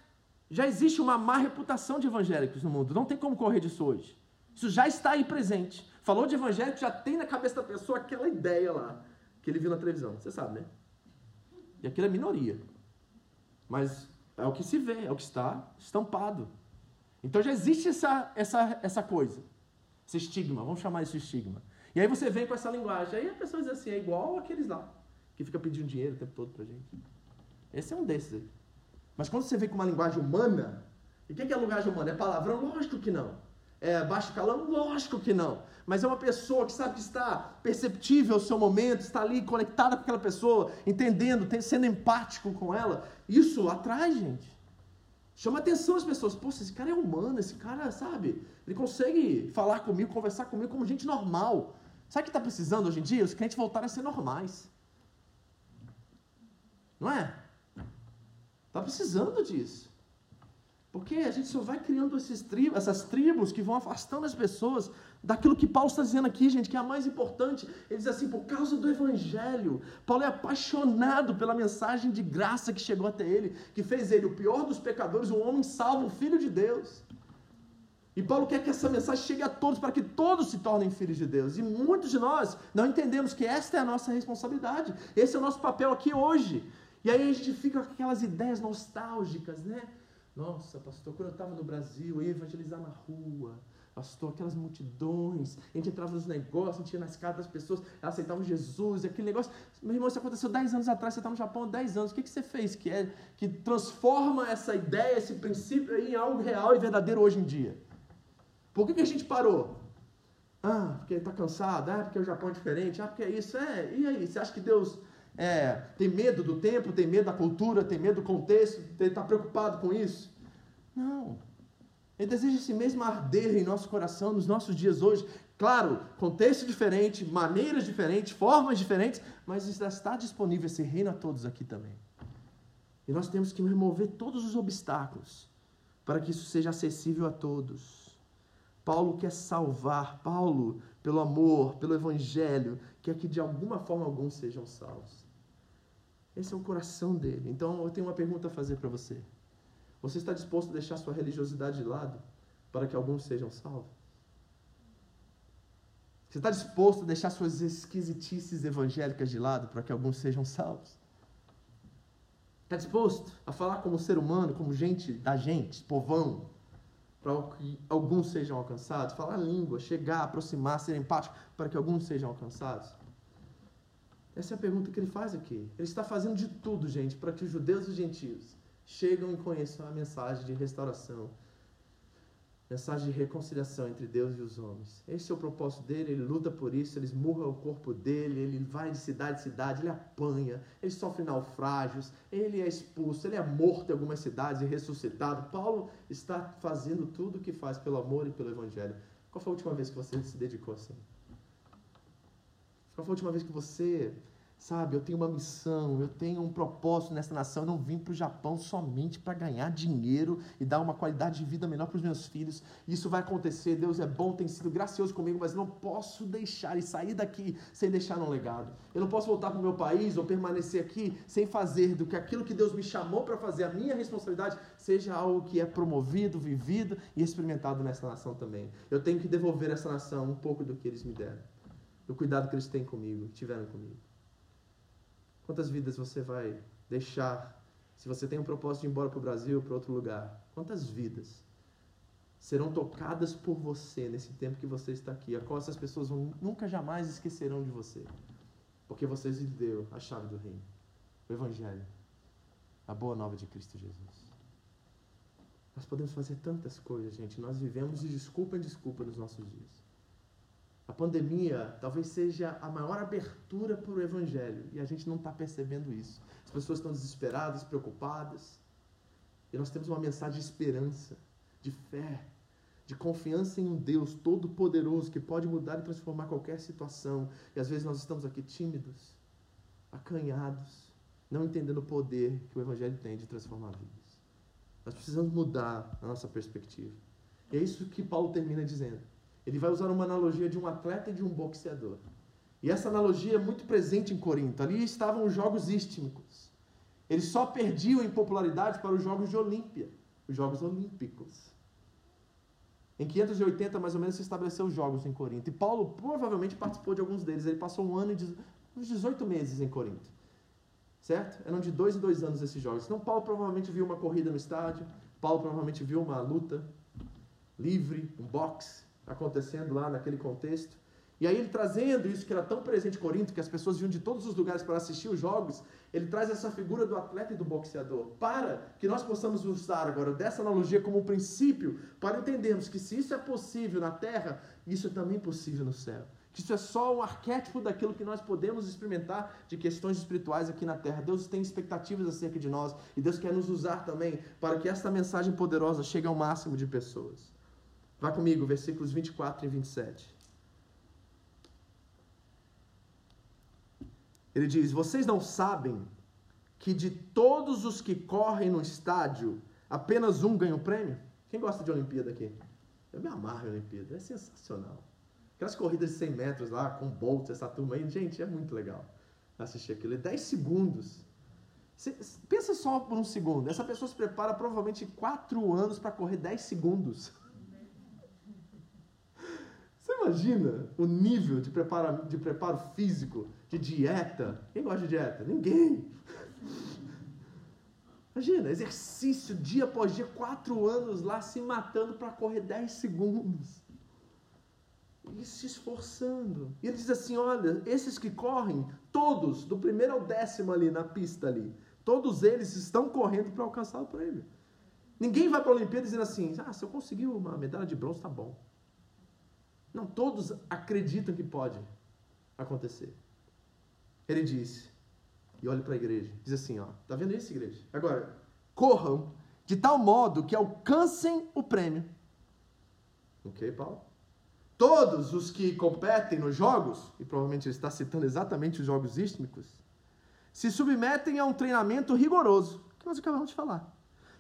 Já existe uma má reputação de evangélicos no mundo. Não tem como correr disso hoje. Isso já está aí presente. Falou de evangélico, já tem na cabeça da pessoa aquela ideia lá que ele viu na televisão. Você sabe, né? E aquilo é minoria. Mas é o que se vê, é o que está estampado. Então já existe essa, essa, essa coisa, esse estigma, vamos chamar isso de estigma. E aí você vem com essa linguagem, aí a pessoa diz assim, é igual aqueles lá, que fica pedindo dinheiro o tempo todo pra gente. Esse é um desses aí. Mas quando você vem com uma linguagem humana, e o que é linguagem humana? É palavrão? Lógico que não. É baixo calão? Lógico que não. Mas é uma pessoa que sabe que está perceptível o seu momento, está ali conectada com aquela pessoa, entendendo, sendo empático com ela. Isso atrai, gente. Chama atenção as pessoas. Poxa, esse cara é humano, esse cara, sabe? Ele consegue falar comigo, conversar comigo como gente normal. Sabe o que está precisando hoje em dia? Os clientes voltarem a ser normais. Não é? Está precisando disso. Porque a gente só vai criando esses tribos, essas tribos que vão afastando as pessoas daquilo que Paulo está dizendo aqui, gente, que é a mais importante. Ele diz assim: por causa do Evangelho. Paulo é apaixonado pela mensagem de graça que chegou até ele, que fez ele o pior dos pecadores, um homem salvo, o filho de Deus. E Paulo quer que essa mensagem chegue a todos, para que todos se tornem filhos de Deus. E muitos de nós não entendemos que esta é a nossa responsabilidade, esse é o nosso papel aqui hoje. E aí a gente fica com aquelas ideias nostálgicas, né? Nossa, pastor, quando eu estava no Brasil, eu ia evangelizar na rua pastor, aquelas multidões, a gente entrava nos negócios, a gente ia nas casas das pessoas, elas aceitavam Jesus, aquele negócio. Meu irmão, isso aconteceu 10 anos atrás, você está no Japão há 10 anos, o que, que você fez que, é, que transforma essa ideia, esse princípio em algo real e verdadeiro hoje em dia? Por que, que a gente parou? Ah, porque está cansado, ah, porque o Japão é diferente, ah, porque é isso, é, e aí, você acha que Deus é, tem medo do tempo, tem medo da cultura, tem medo do contexto, está preocupado com isso? Não. Ele deseja esse mesmo arder em nosso coração, nos nossos dias hoje. Claro, contexto diferente, maneiras diferentes, formas diferentes, mas está disponível esse reino a todos aqui também. E nós temos que remover todos os obstáculos para que isso seja acessível a todos. Paulo quer salvar, Paulo, pelo amor, pelo evangelho, quer que de alguma forma alguns sejam salvos. Esse é o coração dele. Então eu tenho uma pergunta a fazer para você. Você está disposto a deixar sua religiosidade de lado para que alguns sejam salvos? Você está disposto a deixar suas esquisitices evangélicas de lado para que alguns sejam salvos? Está disposto a falar como ser humano, como gente da gente, povão, para que alguns sejam alcançados? Falar língua, chegar, aproximar, ser empático para que alguns sejam alcançados? Essa é a pergunta que ele faz aqui. Ele está fazendo de tudo, gente, para que os judeus e os gentios chegam e conheçam a mensagem de restauração, mensagem de reconciliação entre Deus e os homens. Esse é o propósito dele, ele luta por isso, ele esmurra o corpo dele, ele vai de cidade em cidade, ele apanha, ele sofre naufrágios, ele é expulso, ele é morto em algumas cidades e ressuscitado. Paulo está fazendo tudo o que faz pelo amor e pelo evangelho. Qual foi a última vez que você se dedicou assim? Qual foi a última vez que você Sabe, eu tenho uma missão, eu tenho um propósito nessa nação. Eu não vim para o Japão somente para ganhar dinheiro e dar uma qualidade de vida melhor para os meus filhos. Isso vai acontecer. Deus é bom, tem sido gracioso comigo, mas não posso deixar e sair daqui sem deixar um legado. Eu não posso voltar para o meu país ou permanecer aqui sem fazer do que aquilo que Deus me chamou para fazer, a minha responsabilidade, seja algo que é promovido, vivido e experimentado nessa nação também. Eu tenho que devolver a essa nação um pouco do que eles me deram, do cuidado que eles têm comigo, tiveram comigo. Quantas vidas você vai deixar? Se você tem um propósito de ir embora para o Brasil, para outro lugar, quantas vidas serão tocadas por você nesse tempo que você está aqui? A qual essas pessoas vão, nunca jamais esquecerão de você? Porque você lhes deu a chave do reino, o Evangelho, a boa nova de Cristo Jesus. Nós podemos fazer tantas coisas, gente. Nós vivemos de desculpa em desculpa nos nossos dias. A pandemia talvez seja a maior abertura para o Evangelho e a gente não está percebendo isso. As pessoas estão desesperadas, preocupadas. E nós temos uma mensagem de esperança, de fé, de confiança em um Deus todo-poderoso que pode mudar e transformar qualquer situação. E às vezes nós estamos aqui tímidos, acanhados, não entendendo o poder que o Evangelho tem de transformar vidas. Nós precisamos mudar a nossa perspectiva. E é isso que Paulo termina dizendo. Ele vai usar uma analogia de um atleta e de um boxeador. E essa analogia é muito presente em Corinto. Ali estavam os Jogos Istmicos. Eles só perdiam em popularidade para os Jogos de Olímpia, os Jogos Olímpicos. Em 580, mais ou menos, se estabeleceu os Jogos em Corinto. E Paulo provavelmente participou de alguns deles. Ele passou um ano e uns 18 meses em Corinto. Certo? Eram de dois em dois anos esses Jogos. Então, Paulo provavelmente viu uma corrida no estádio. Paulo provavelmente viu uma luta livre, um boxe acontecendo lá naquele contexto. E aí ele trazendo isso que era tão presente em Corinto, que as pessoas vinham de todos os lugares para assistir os jogos, ele traz essa figura do atleta e do boxeador, para que nós possamos usar agora dessa analogia como um princípio, para entendermos que se isso é possível na terra, isso é também possível no céu. Que isso é só um arquétipo daquilo que nós podemos experimentar de questões espirituais aqui na terra. Deus tem expectativas acerca de nós e Deus quer nos usar também para que esta mensagem poderosa chegue ao máximo de pessoas. Vá comigo, versículos 24 e 27. Ele diz: Vocês não sabem que de todos os que correm no estádio, apenas um ganha o prêmio? Quem gosta de Olimpíada aqui? Eu me amarro em Olimpíada, é sensacional. Aquelas corridas de 100 metros lá, com Bolt, essa turma aí, gente, é muito legal assistir aquilo. É 10 segundos. Você, pensa só por um segundo. Essa pessoa se prepara provavelmente 4 anos para correr 10 segundos. Imagina o nível de preparo, de preparo físico, de dieta? Quem gosta de dieta? Ninguém. Imagina, exercício dia após dia, quatro anos lá se matando para correr 10 segundos. E se esforçando. E ele diz assim: olha, esses que correm, todos, do primeiro ao décimo ali na pista ali, todos eles estão correndo para alcançar o prêmio. Ninguém vai para a Olimpíada dizendo assim: ah, se eu conseguir uma medalha de bronze, tá bom. Não, todos acreditam que pode acontecer. Ele disse, e olhe para a igreja, diz assim, ó, tá vendo isso, igreja? Agora, corram de tal modo que alcancem o prêmio. Ok, Paulo? Todos os que competem nos jogos, e provavelmente ele está citando exatamente os jogos istmicos, se submetem a um treinamento rigoroso, que nós acabamos de falar.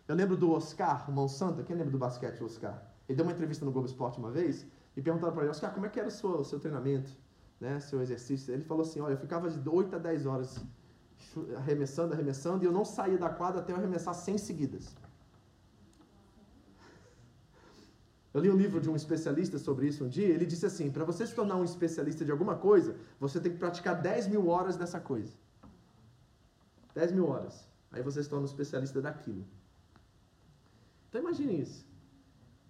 Eu lembro do Oscar, o Monsanto, quem lembra do basquete, o Oscar? Ele deu uma entrevista no Globo Esporte uma vez, e perguntaram para ele, Oscar, como é que era o seu, seu treinamento, né, seu exercício? Ele falou assim, olha, eu ficava de 8 a 10 horas arremessando, arremessando, e eu não saía da quadra até eu arremessar 100 seguidas. Eu li um livro de um especialista sobre isso um dia, ele disse assim, para você se tornar um especialista de alguma coisa, você tem que praticar 10 mil horas dessa coisa. 10 mil horas. Aí você se torna um especialista daquilo. Então imagine isso.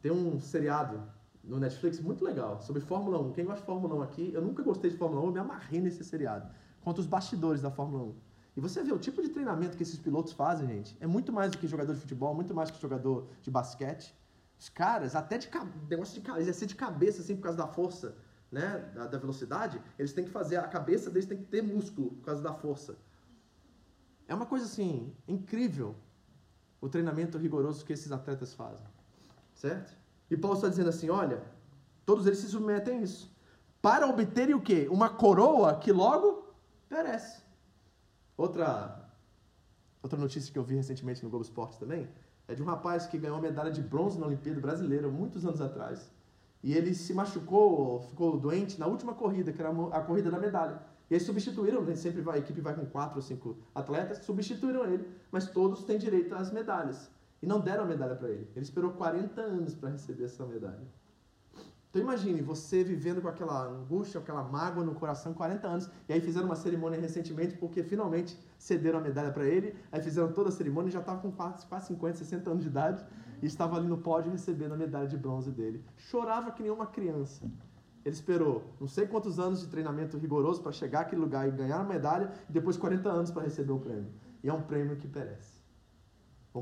Tem um seriado no Netflix muito legal, sobre Fórmula 1. Quem gosta de Fórmula 1 aqui, eu nunca gostei de Fórmula 1, eu me amarrei nesse seriado. Conta os bastidores da Fórmula 1. E você vê o tipo de treinamento que esses pilotos fazem, gente. É muito mais do que jogador de futebol, muito mais que jogador de basquete. Os caras, até de negócio de exercício de cabeça, assim, por causa da força, né? Da, da, velocidade, eles têm que fazer, a cabeça deles tem que ter músculo por causa da força. É uma coisa assim, incrível o treinamento rigoroso que esses atletas fazem. Certo? E Paulo está dizendo assim: olha, todos eles se submetem a isso. Para obterem o quê? Uma coroa que logo perece. Outra, outra notícia que eu vi recentemente no Globo Esporte também é de um rapaz que ganhou a medalha de bronze na Olimpíada Brasileira muitos anos atrás. E ele se machucou, ficou doente na última corrida, que era a corrida da medalha. E aí substituíram, né? sempre vai, a equipe vai com quatro ou cinco atletas, substituíram ele, mas todos têm direito às medalhas. E não deram a medalha para ele. Ele esperou 40 anos para receber essa medalha. Então imagine você vivendo com aquela angústia, aquela mágoa no coração 40 anos, e aí fizeram uma cerimônia recentemente porque finalmente cederam a medalha para ele, aí fizeram toda a cerimônia e já estava com quase, quase 50, 60 anos de idade e estava ali no pódio recebendo a medalha de bronze dele. Chorava que nem uma criança. Ele esperou não sei quantos anos de treinamento rigoroso para chegar àquele lugar e ganhar a medalha, e depois 40 anos para receber o prêmio. E é um prêmio que perece.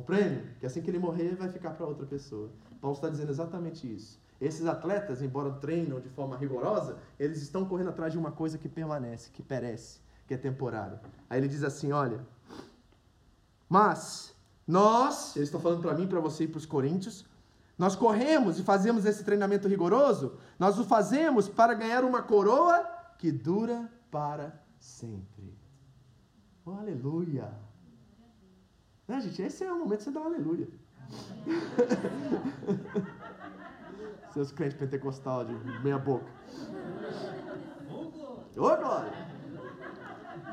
Prêmio que assim que ele morrer vai ficar para outra pessoa. Paulo está dizendo exatamente isso. Esses atletas, embora treinam de forma rigorosa, eles estão correndo atrás de uma coisa que permanece, que perece, que é temporária. Aí ele diz assim: olha, mas nós, eles estão falando para mim, para você e para os coríntios, nós corremos e fazemos esse treinamento rigoroso, nós o fazemos para ganhar uma coroa que dura para sempre. Oh, aleluia! Né, gente? Esse é o momento de você dar um aleluia. Seus crentes pentecostal de meia boca. Ô, glória!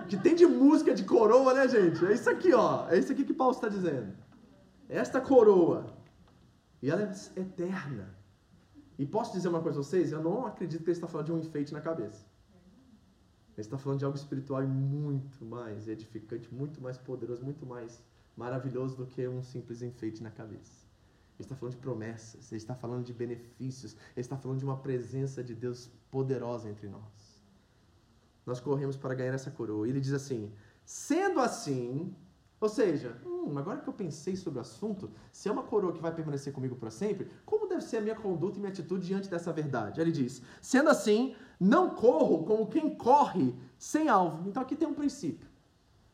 Que tem de música de coroa, né, gente? É isso aqui, ó. É isso aqui que Paulo está dizendo. Esta coroa. E ela é eterna. E posso dizer uma coisa a vocês? Eu não acredito que ele está falando de um enfeite na cabeça. Ele está falando de algo espiritual muito mais edificante, muito mais poderoso, muito mais maravilhoso do que um simples enfeite na cabeça. Ele está falando de promessas, ele está falando de benefícios, ele está falando de uma presença de Deus poderosa entre nós. Nós corremos para ganhar essa coroa. E ele diz assim: sendo assim, ou seja, hum, agora que eu pensei sobre o assunto, se é uma coroa que vai permanecer comigo para sempre, como deve ser a minha conduta e minha atitude diante dessa verdade? Ele diz: sendo assim, não corro como quem corre sem alvo. Então aqui tem um princípio.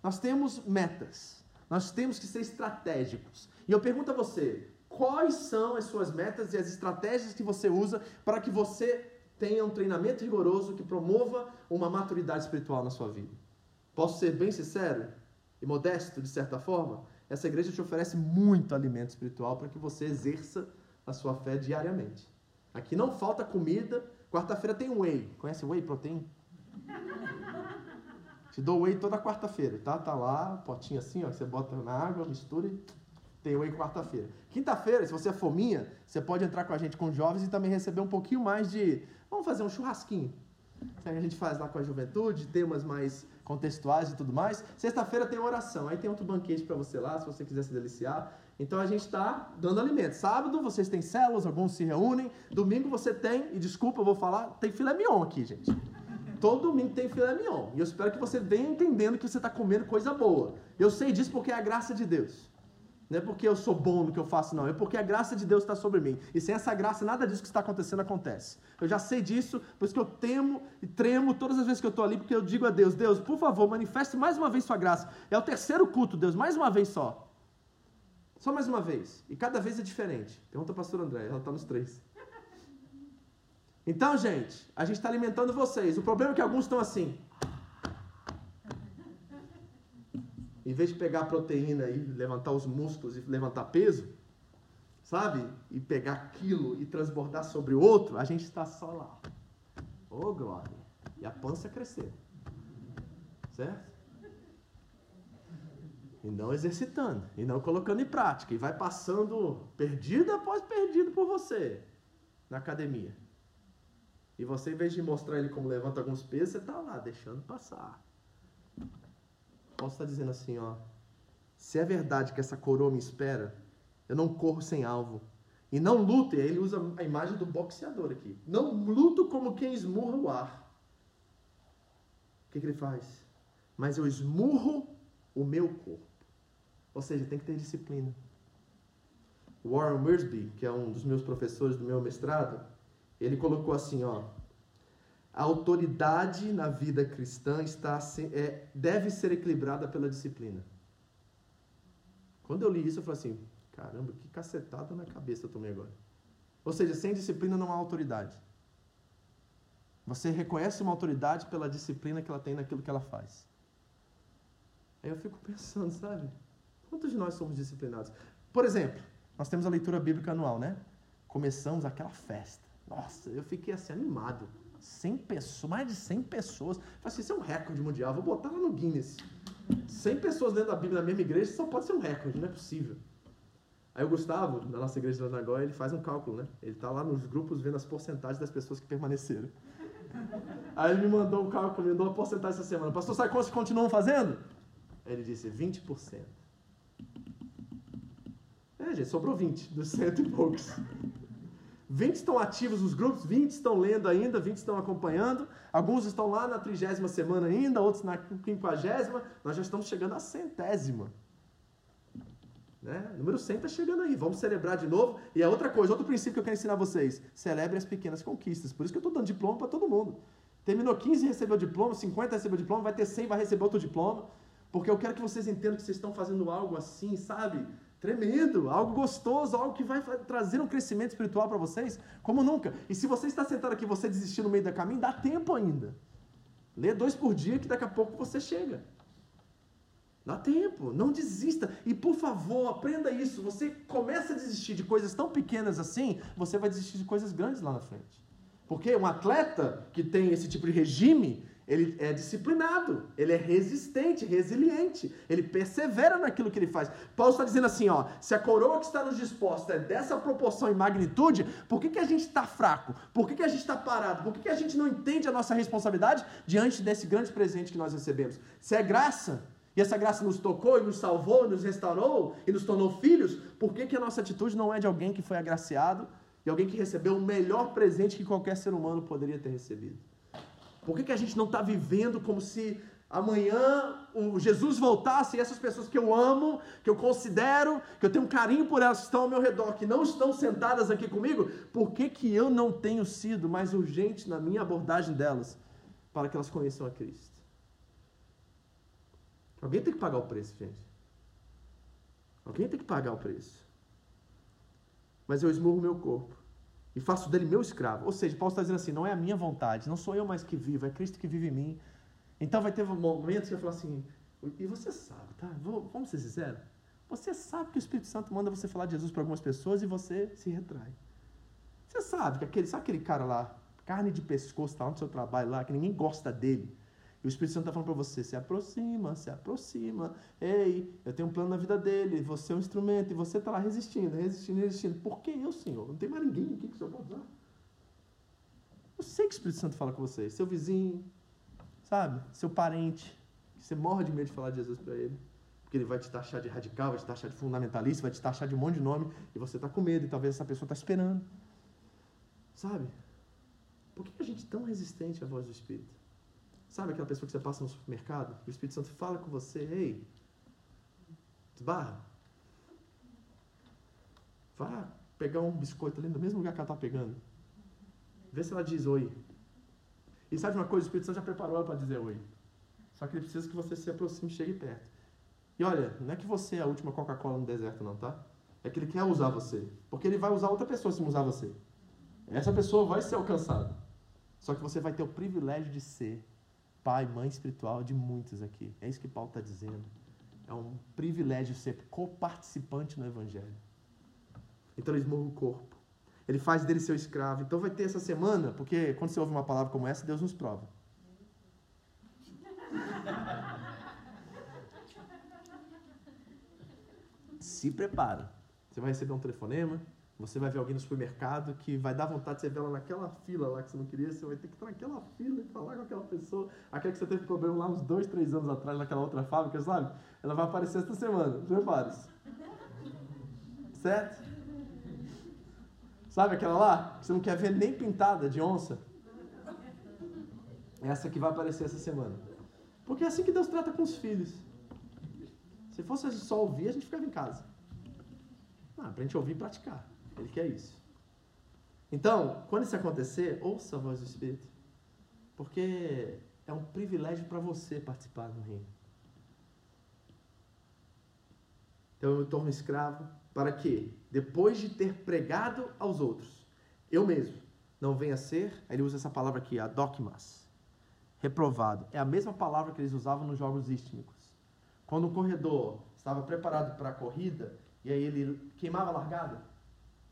Nós temos metas, nós temos que ser estratégicos. E eu pergunto a você: quais são as suas metas e as estratégias que você usa para que você tenha um treinamento rigoroso que promova uma maturidade espiritual na sua vida. Posso ser bem sincero e modesto, de certa forma? Essa igreja te oferece muito alimento espiritual para que você exerça a sua fé diariamente. Aqui não falta comida. Quarta-feira tem whey. Conhece whey protein? Te dou whey toda quarta-feira, tá? Tá lá, potinho assim, ó, você bota na água, mistura e tem whey quarta-feira. Quinta-feira, se você é fominha, você pode entrar com a gente com jovens e também receber um pouquinho mais de. Vamos fazer um churrasquinho. Que a gente faz lá com a juventude, temas mais contextuais e tudo mais. Sexta-feira tem oração, aí tem outro banquete para você lá, se você quiser se deliciar. Então a gente está dando alimento. Sábado vocês têm células, alguns se reúnem. Domingo você tem, e desculpa, eu vou falar, tem filé mignon aqui, gente. Todo domingo tem filé mignon. E eu espero que você venha entendendo que você está comendo coisa boa. Eu sei disso porque é a graça de Deus. Não é porque eu sou bom no que eu faço, não. É porque a graça de Deus está sobre mim. E sem essa graça, nada disso que está acontecendo acontece. Eu já sei disso, por isso que eu temo e tremo todas as vezes que eu estou ali, porque eu digo a Deus: Deus, por favor, manifeste mais uma vez Sua graça. É o terceiro culto, Deus, mais uma vez só. Só mais uma vez. E cada vez é diferente. Pergunta a pastora André, ela está nos três. Então, gente, a gente está alimentando vocês. O problema é que alguns estão assim. em vez de pegar proteína e levantar os músculos e levantar peso, sabe? E pegar aquilo e transbordar sobre o outro, a gente está só lá. Ô oh, glória! E a pança crescer. Certo? E não exercitando, e não colocando em prática, e vai passando perdido após perdido por você na academia. E você, em vez de mostrar ele como levanta alguns pesos, você está lá, deixando passar. Paulo está dizendo assim, ó. Se é verdade que essa coroa me espera, eu não corro sem alvo. E não luto, e aí ele usa a imagem do boxeador aqui. Não luto como quem esmurra o ar. O que, que ele faz? Mas eu esmurro o meu corpo. Ou seja, tem que ter disciplina. Warren Wiersbe, que é um dos meus professores do meu mestrado, ele colocou assim, ó, a autoridade na vida cristã está, é, deve ser equilibrada pela disciplina. Quando eu li isso, eu falei assim: caramba, que cacetada na cabeça eu tomei agora. Ou seja, sem disciplina não há autoridade. Você reconhece uma autoridade pela disciplina que ela tem naquilo que ela faz. Aí eu fico pensando, sabe? Quantos de nós somos disciplinados? Por exemplo, nós temos a leitura bíblica anual, né? Começamos aquela festa. Nossa, eu fiquei assim animado. 100 pessoas, mais de 100 pessoas. Falei assim, isso é um recorde mundial, vou botar lá no Guinness. 100 pessoas lendo a Bíblia na mesma igreja só pode ser um recorde, não é possível. Aí o Gustavo, na nossa igreja de Lanagóia, ele faz um cálculo, né? Ele tá lá nos grupos vendo as porcentagens das pessoas que permaneceram. Aí ele me mandou um cálculo, me mandou uma porcentagem essa semana. Pastor, sabe quantos continuam fazendo? Aí ele disse 20%. É, gente, sobrou 20 dos cento e poucos. 20 estão ativos nos grupos, 20 estão lendo ainda, 20 estão acompanhando. Alguns estão lá na trigésima semana ainda, outros na quinquagésima. Nós já estamos chegando à centésima. Né? Número 100 está chegando aí. Vamos celebrar de novo. E é outra coisa, outro princípio que eu quero ensinar vocês. Celebre as pequenas conquistas. Por isso que eu estou dando diploma para todo mundo. Terminou 15 recebeu diploma, 50 recebeu diploma, vai ter 100 vai receber outro diploma. Porque eu quero que vocês entendam que vocês estão fazendo algo assim, sabe? Tremendo, algo gostoso, algo que vai trazer um crescimento espiritual para vocês, como nunca. E se você está sentado aqui, você desistir no meio do caminho, dá tempo ainda. Lê dois por dia que daqui a pouco você chega. Dá tempo, não desista. E por favor, aprenda isso. Você começa a desistir de coisas tão pequenas assim, você vai desistir de coisas grandes lá na frente. Porque um atleta que tem esse tipo de regime, ele é disciplinado, ele é resistente, resiliente, ele persevera naquilo que ele faz. Paulo está dizendo assim: ó, se a coroa que está nos disposta é dessa proporção e magnitude, por que, que a gente está fraco? Por que, que a gente está parado? Por que, que a gente não entende a nossa responsabilidade diante desse grande presente que nós recebemos? Se é graça, e essa graça nos tocou e nos salvou, e nos restaurou e nos tornou filhos, por que, que a nossa atitude não é de alguém que foi agraciado e alguém que recebeu o melhor presente que qualquer ser humano poderia ter recebido? Por que, que a gente não está vivendo como se amanhã o Jesus voltasse e essas pessoas que eu amo, que eu considero, que eu tenho um carinho por elas que estão ao meu redor, que não estão sentadas aqui comigo, por que, que eu não tenho sido mais urgente na minha abordagem delas para que elas conheçam a Cristo? Alguém tem que pagar o preço, gente. Alguém tem que pagar o preço. Mas eu esmurro meu corpo e faço dele meu escravo. Ou seja, Paulo está dizendo assim: não é a minha vontade, não sou eu mais que vivo, é Cristo que vive em mim. Então vai ter momentos que eu falo assim, e você sabe, tá? Vamos ser sinceros? Você sabe que o Espírito Santo manda você falar de Jesus para algumas pessoas e você se retrai. Você sabe que aquele, sabe aquele cara lá, carne de pescoço, está lá no seu trabalho lá, que ninguém gosta dele. E o Espírito Santo está falando para você: se aproxima, se aproxima. Ei, eu tenho um plano na vida dele, você é um instrumento, e você está lá resistindo, resistindo, resistindo. Por que eu, Senhor? Não tem mais ninguém aqui que o Senhor pode usar. Eu sei que o Espírito Santo fala com você, seu vizinho, sabe? Seu parente, que você morre de medo de falar de Jesus para ele. Porque ele vai te taxar de radical, vai te taxar de fundamentalista, vai te taxar de um monte de nome, e você está com medo, e talvez essa pessoa está esperando. Sabe? Por que a gente é tão resistente à voz do Espírito? Sabe aquela pessoa que você passa no supermercado? O Espírito Santo fala com você, ei, esbarra. Vá pegar um biscoito ali no mesmo lugar que ela está pegando. Vê se ela diz oi. E sabe uma coisa? O Espírito Santo já preparou ela para dizer oi. Só que ele precisa que você se aproxime chegue perto. E olha, não é que você é a última Coca-Cola no deserto, não, tá? É que ele quer usar você. Porque ele vai usar outra pessoa se não usar você. Essa pessoa vai ser alcançada. Só que você vai ter o privilégio de ser pai, mãe espiritual de muitos aqui. É isso que Paulo está dizendo. É um privilégio ser coparticipante no Evangelho. Então ele esmurra o corpo. Ele faz dele seu escravo. Então vai ter essa semana, porque quando você ouve uma palavra como essa, Deus nos prova. Se prepara. Você vai receber um telefonema, você vai ver alguém no supermercado que vai dar vontade de você ver ela naquela fila lá que você não queria, você vai ter que estar naquela fila e falar com aquela pessoa. Aquela que você teve problema lá uns dois, três anos atrás naquela outra fábrica, sabe? Ela vai aparecer esta semana, prepare-se. Certo? Sabe aquela lá? Que você não quer ver nem pintada de onça? Essa que vai aparecer essa semana. Porque é assim que Deus trata com os filhos. Se fosse só ouvir, a gente ficava em casa. Ah, pra gente ouvir e praticar. Ele quer isso. Então, quando isso acontecer, ouça a voz do Espírito. Porque é um privilégio para você participar do reino. Então eu me torno escravo para que, depois de ter pregado aos outros, eu mesmo não venha a ser, ele usa essa palavra aqui, adokmas, reprovado. É a mesma palavra que eles usavam nos jogos istmicos. Quando o corredor estava preparado para a corrida, e aí ele queimava a largada,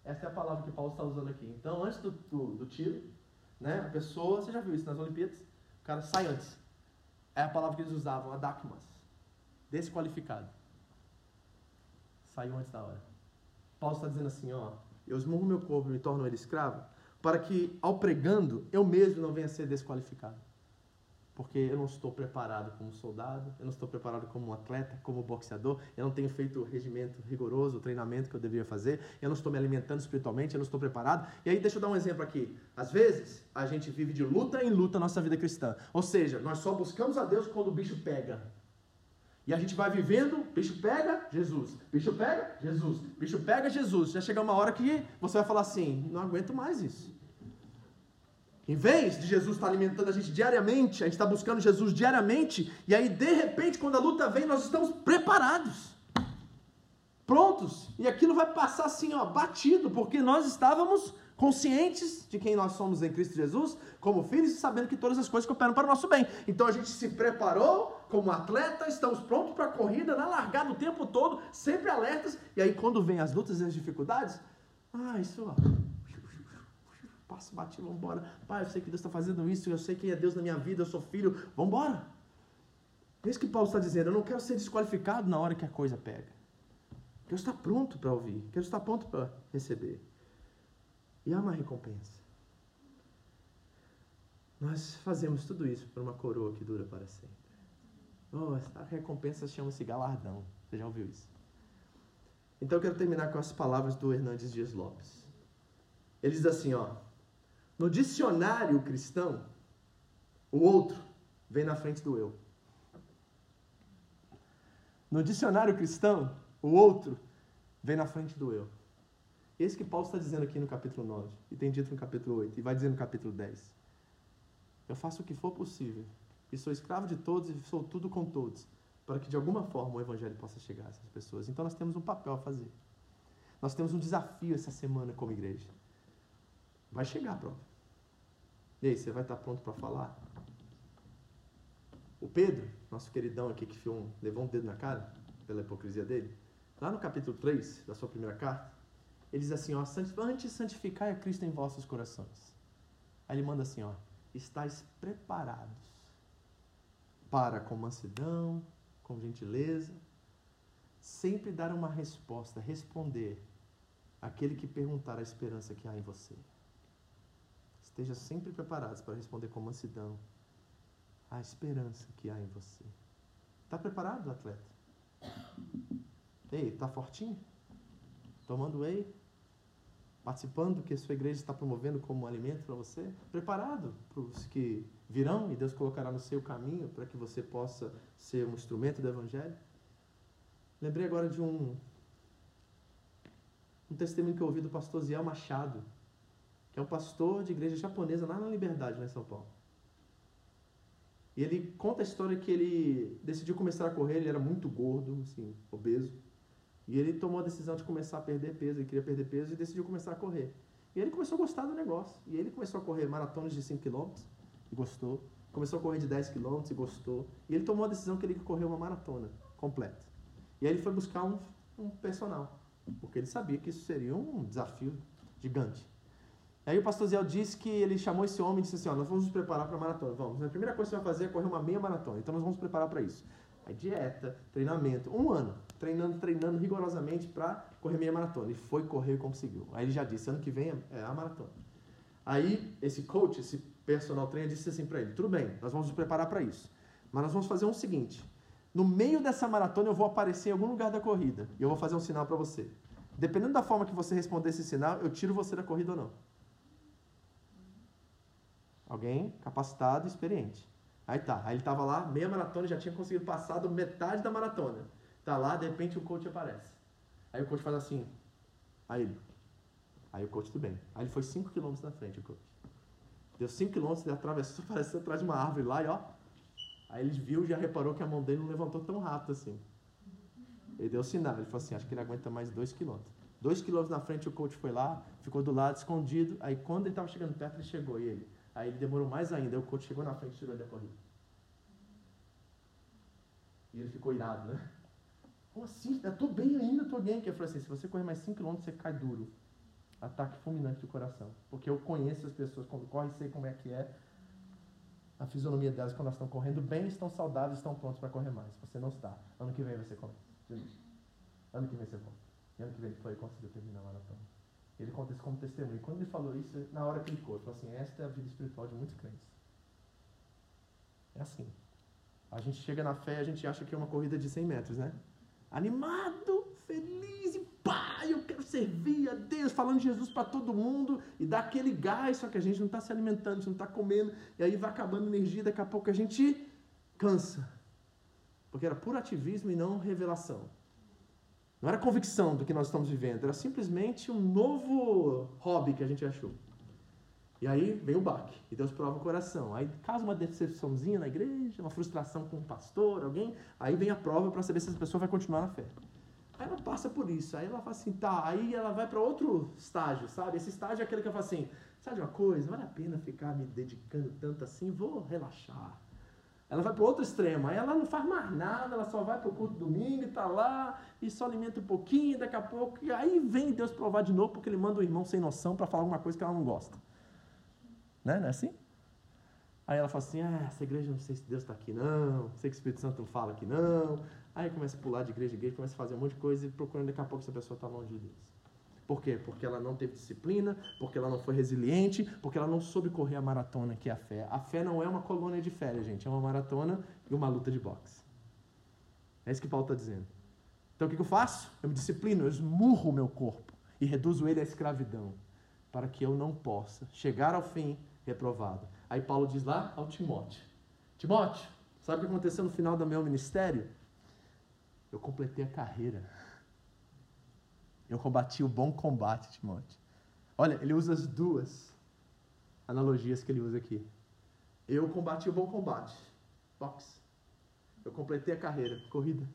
essa é a palavra que Paulo está usando aqui. Então, antes do, do, do tiro, né, a pessoa, você já viu isso nas Olimpíadas? O cara sai antes. É a palavra que eles usavam, adakmas. Desqualificado. Saiu antes da hora. Paulo está dizendo assim, ó, eu esmurro meu corpo e me torno ele escravo, para que, ao pregando, eu mesmo não venha a ser desqualificado. Porque eu não estou preparado como soldado, eu não estou preparado como atleta, como boxeador, eu não tenho feito o regimento rigoroso, o treinamento que eu deveria fazer, eu não estou me alimentando espiritualmente, eu não estou preparado. E aí, deixa eu dar um exemplo aqui. Às vezes, a gente vive de luta em luta na nossa vida cristã. Ou seja, nós só buscamos a Deus quando o bicho pega. E a gente vai vivendo, bicho pega, Jesus. Bicho pega, Jesus. Bicho pega, Jesus. Já chega uma hora que você vai falar assim: não aguento mais isso. Em vez de Jesus estar alimentando a gente diariamente, a gente está buscando Jesus diariamente, e aí de repente, quando a luta vem, nós estamos preparados, prontos, e aquilo vai passar assim, ó, batido, porque nós estávamos conscientes de quem nós somos em Cristo Jesus, como filhos, e sabendo que todas as coisas cooperam para o nosso bem. Então a gente se preparou como atleta, estamos prontos para a corrida, na largada o tempo todo, sempre alertas, e aí quando vem as lutas e as dificuldades, ah, isso, ó, passo batido, vamos embora. Pai, eu sei que Deus está fazendo isso, eu sei quem é Deus na minha vida, eu sou filho, vamos embora. É isso que Paulo está dizendo, eu não quero ser desqualificado na hora que a coisa pega. Quero estar pronto para ouvir, quero estar pronto para receber. E há uma recompensa. Nós fazemos tudo isso por uma coroa que dura para sempre. Oh, essa recompensa chama-se galardão. Você já ouviu isso? Então eu quero terminar com as palavras do Hernandes Dias Lopes. Ele diz assim, ó: No dicionário cristão, o outro vem na frente do eu. No dicionário cristão, o outro vem na frente do eu. Esse que Paulo está dizendo aqui no capítulo 9, e tem dito no capítulo 8, e vai dizer no capítulo 10. Eu faço o que for possível, e sou escravo de todos, e sou tudo com todos, para que de alguma forma o evangelho possa chegar a essas pessoas. Então nós temos um papel a fazer. Nós temos um desafio essa semana como igreja. Vai chegar a prova. E aí, você vai estar pronto para falar? O Pedro, nosso queridão aqui que um, levou um dedo na cara pela hipocrisia dele, lá no capítulo 3 da sua primeira carta, ele diz assim, ó, antes santificar a Cristo em vossos corações. Aí ele manda assim, ó, estáis preparados para com mansidão, com gentileza, sempre dar uma resposta, responder aquele que perguntar a esperança que há em você. Esteja sempre preparados para responder com mansidão a esperança que há em você. Está preparado, atleta? Ei, está fortinho? Tomando whey? Participando do que a sua igreja está promovendo como alimento para você? Preparado para os que virão e Deus colocará no seu caminho para que você possa ser um instrumento do Evangelho? Lembrei agora de um, um testemunho que eu ouvi do pastor Ziel Machado, é um pastor de igreja japonesa lá na Liberdade, lá em São Paulo. E ele conta a história que ele decidiu começar a correr, ele era muito gordo, assim, obeso. E ele tomou a decisão de começar a perder peso, ele queria perder peso e decidiu começar a correr. E ele começou a gostar do negócio. E ele começou a correr maratonas de 5 km e gostou. Começou a correr de 10 km e gostou. E ele tomou a decisão que ele ia correr uma maratona completa. E aí ele foi buscar um, um personal, porque ele sabia que isso seria um desafio gigante. Aí o pastor Zé disse que ele chamou esse homem e disse assim: ó, nós vamos nos preparar para a maratona. Vamos. A primeira coisa que você vai fazer é correr uma meia maratona. Então nós vamos nos preparar para isso. Aí dieta, treinamento, um ano treinando, treinando rigorosamente para correr meia maratona. E foi correr e conseguiu. Aí ele já disse: ano que vem é a maratona. Aí esse coach, esse personal trainer, disse assim para ele: tudo bem, nós vamos nos preparar para isso. Mas nós vamos fazer o um seguinte: no meio dessa maratona eu vou aparecer em algum lugar da corrida e eu vou fazer um sinal para você. Dependendo da forma que você responder esse sinal, eu tiro você da corrida ou não. Alguém capacitado e experiente. Aí tá, aí ele estava lá, meia maratona, já tinha conseguido passar metade da maratona. Tá lá, de repente o coach aparece. Aí o coach faz assim. Aí ele. Aí o coach tudo bem. Aí ele foi 5 km na frente, o coach. Deu 5 km, ele atravessou, pareceu atrás de uma árvore lá e ó. Aí ele viu e já reparou que a mão dele não levantou tão rápido assim. Ele deu sinal, ele falou assim, acho que ele aguenta mais 2 km. Dois quilômetros na frente o coach foi lá, ficou do lado, escondido. Aí quando ele estava chegando perto, ele chegou e ele. Aí ele demorou mais ainda. O coach chegou na frente e tirou ele da corrida. E ele ficou irado, né? Como assim? Eu tô bem ainda, tô bem. Que eu falei assim, se você correr mais 5 km, você cai duro. Ataque fulminante do coração. Porque eu conheço as pessoas quando correm, sei como é que é. A fisionomia delas quando elas estão correndo bem, estão saudáveis, estão prontos para correr mais. Você não está. Ano que vem você começa. Ano que vem você volta. E ano que vem foi e conseguiu terminar a maratona. Ele conta isso como testemunho. Quando ele falou isso, na hora clicou. Ele falou assim, esta é a vida espiritual de muitos crentes. É assim. A gente chega na fé e a gente acha que é uma corrida de 100 metros, né? Animado, feliz e pá, eu quero servir a Deus, falando de Jesus para todo mundo e dá aquele gás, só que a gente não está se alimentando, a gente não está comendo, e aí vai acabando energia, daqui a pouco a gente cansa. Porque era puro ativismo e não revelação. Não era convicção do que nós estamos vivendo, era simplesmente um novo hobby que a gente achou. E aí vem o baque, e Deus prova o coração. Aí causa uma decepçãozinha na igreja, uma frustração com o pastor, alguém, aí vem a prova para saber se essa pessoa vai continuar na fé. Aí ela passa por isso, aí ela fala assim, tá, aí ela vai para outro estágio, sabe? Esse estágio é aquele que ela fala assim, sabe uma coisa, vale a pena ficar me dedicando tanto assim, vou relaxar. Ela vai para outro extremo, aí ela não faz mais nada, ela só vai para o culto domingo e está lá, e só alimenta um pouquinho, daqui a pouco, e aí vem Deus provar de novo, porque ele manda o irmão sem noção para falar alguma coisa que ela não gosta. Né? Não é assim? Aí ela fala assim, ah, essa igreja não sei se Deus está aqui não, sei que o Espírito Santo não fala aqui não. Aí começa a pular de igreja em igreja, começa a fazer um monte de coisa e procurando daqui a pouco essa pessoa está longe de Deus. Por quê? Porque ela não teve disciplina, porque ela não foi resiliente, porque ela não soube correr a maratona que é a fé. A fé não é uma colônia de férias, gente, é uma maratona e uma luta de boxe. É isso que Paulo está dizendo. Então o que, eu faço? Eu me disciplino, eu esmurro o meu corpo e reduzo ele à escravidão, para que eu não possa chegar ao fim reprovado. Aí Paulo diz lá ao Timóteo: Timóteo, sabe o que aconteceu no final do meu ministério? Eu completei a carreira. Eu combati o bom combate, Timóteo. Olha, ele usa as duas analogias que ele usa aqui. Eu combati o bom combate, boxe. Eu completei a carreira, corrida.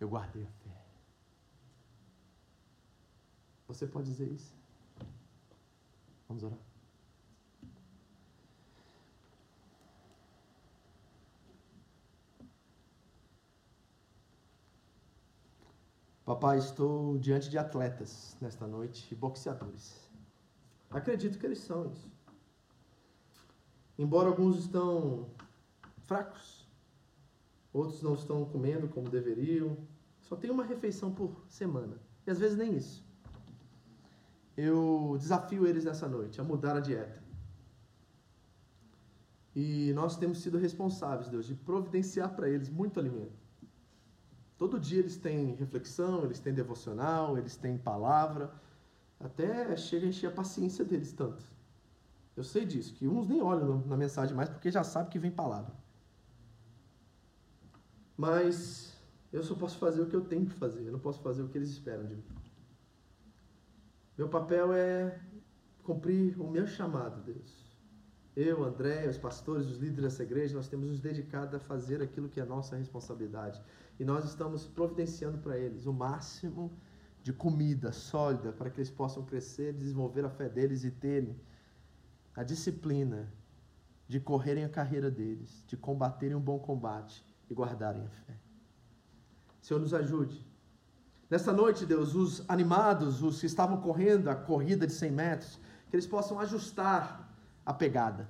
Eu guardei a fé. Você pode dizer isso? Vamos orar. Papai, estou diante de atletas nesta noite, boxeadores. Acredito que eles são isso. Embora alguns estão fracos, outros não estão comendo como deveriam, só tem uma refeição por semana, e às vezes nem isso. Eu desafio eles nessa noite a mudar a dieta. E nós temos sido responsáveis, Deus, de providenciar para eles muito alimento. Todo dia eles têm reflexão, eles têm devocional, eles têm palavra. Até chega a encher a paciência deles tanto. Eu sei disso, que uns nem olham na mensagem mais porque já sabem que vem palavra. Mas eu só posso fazer o que eu tenho que fazer, eu não posso fazer o que eles esperam de mim. Meu papel é cumprir o meu chamado, Deus. Eu, André, os pastores, os líderes dessa igreja, nós temos nos dedicado a fazer aquilo que é nossa responsabilidade. E nós estamos providenciando para eles o máximo de comida sólida para que eles possam crescer, desenvolver a fé deles e terem a disciplina de correrem a carreira deles, de combaterem um bom combate e guardarem a fé. Senhor, nos ajude. Nesta noite, Deus, os animados, os que estavam correndo a corrida de 100 metros, que eles possam ajustar a pegada.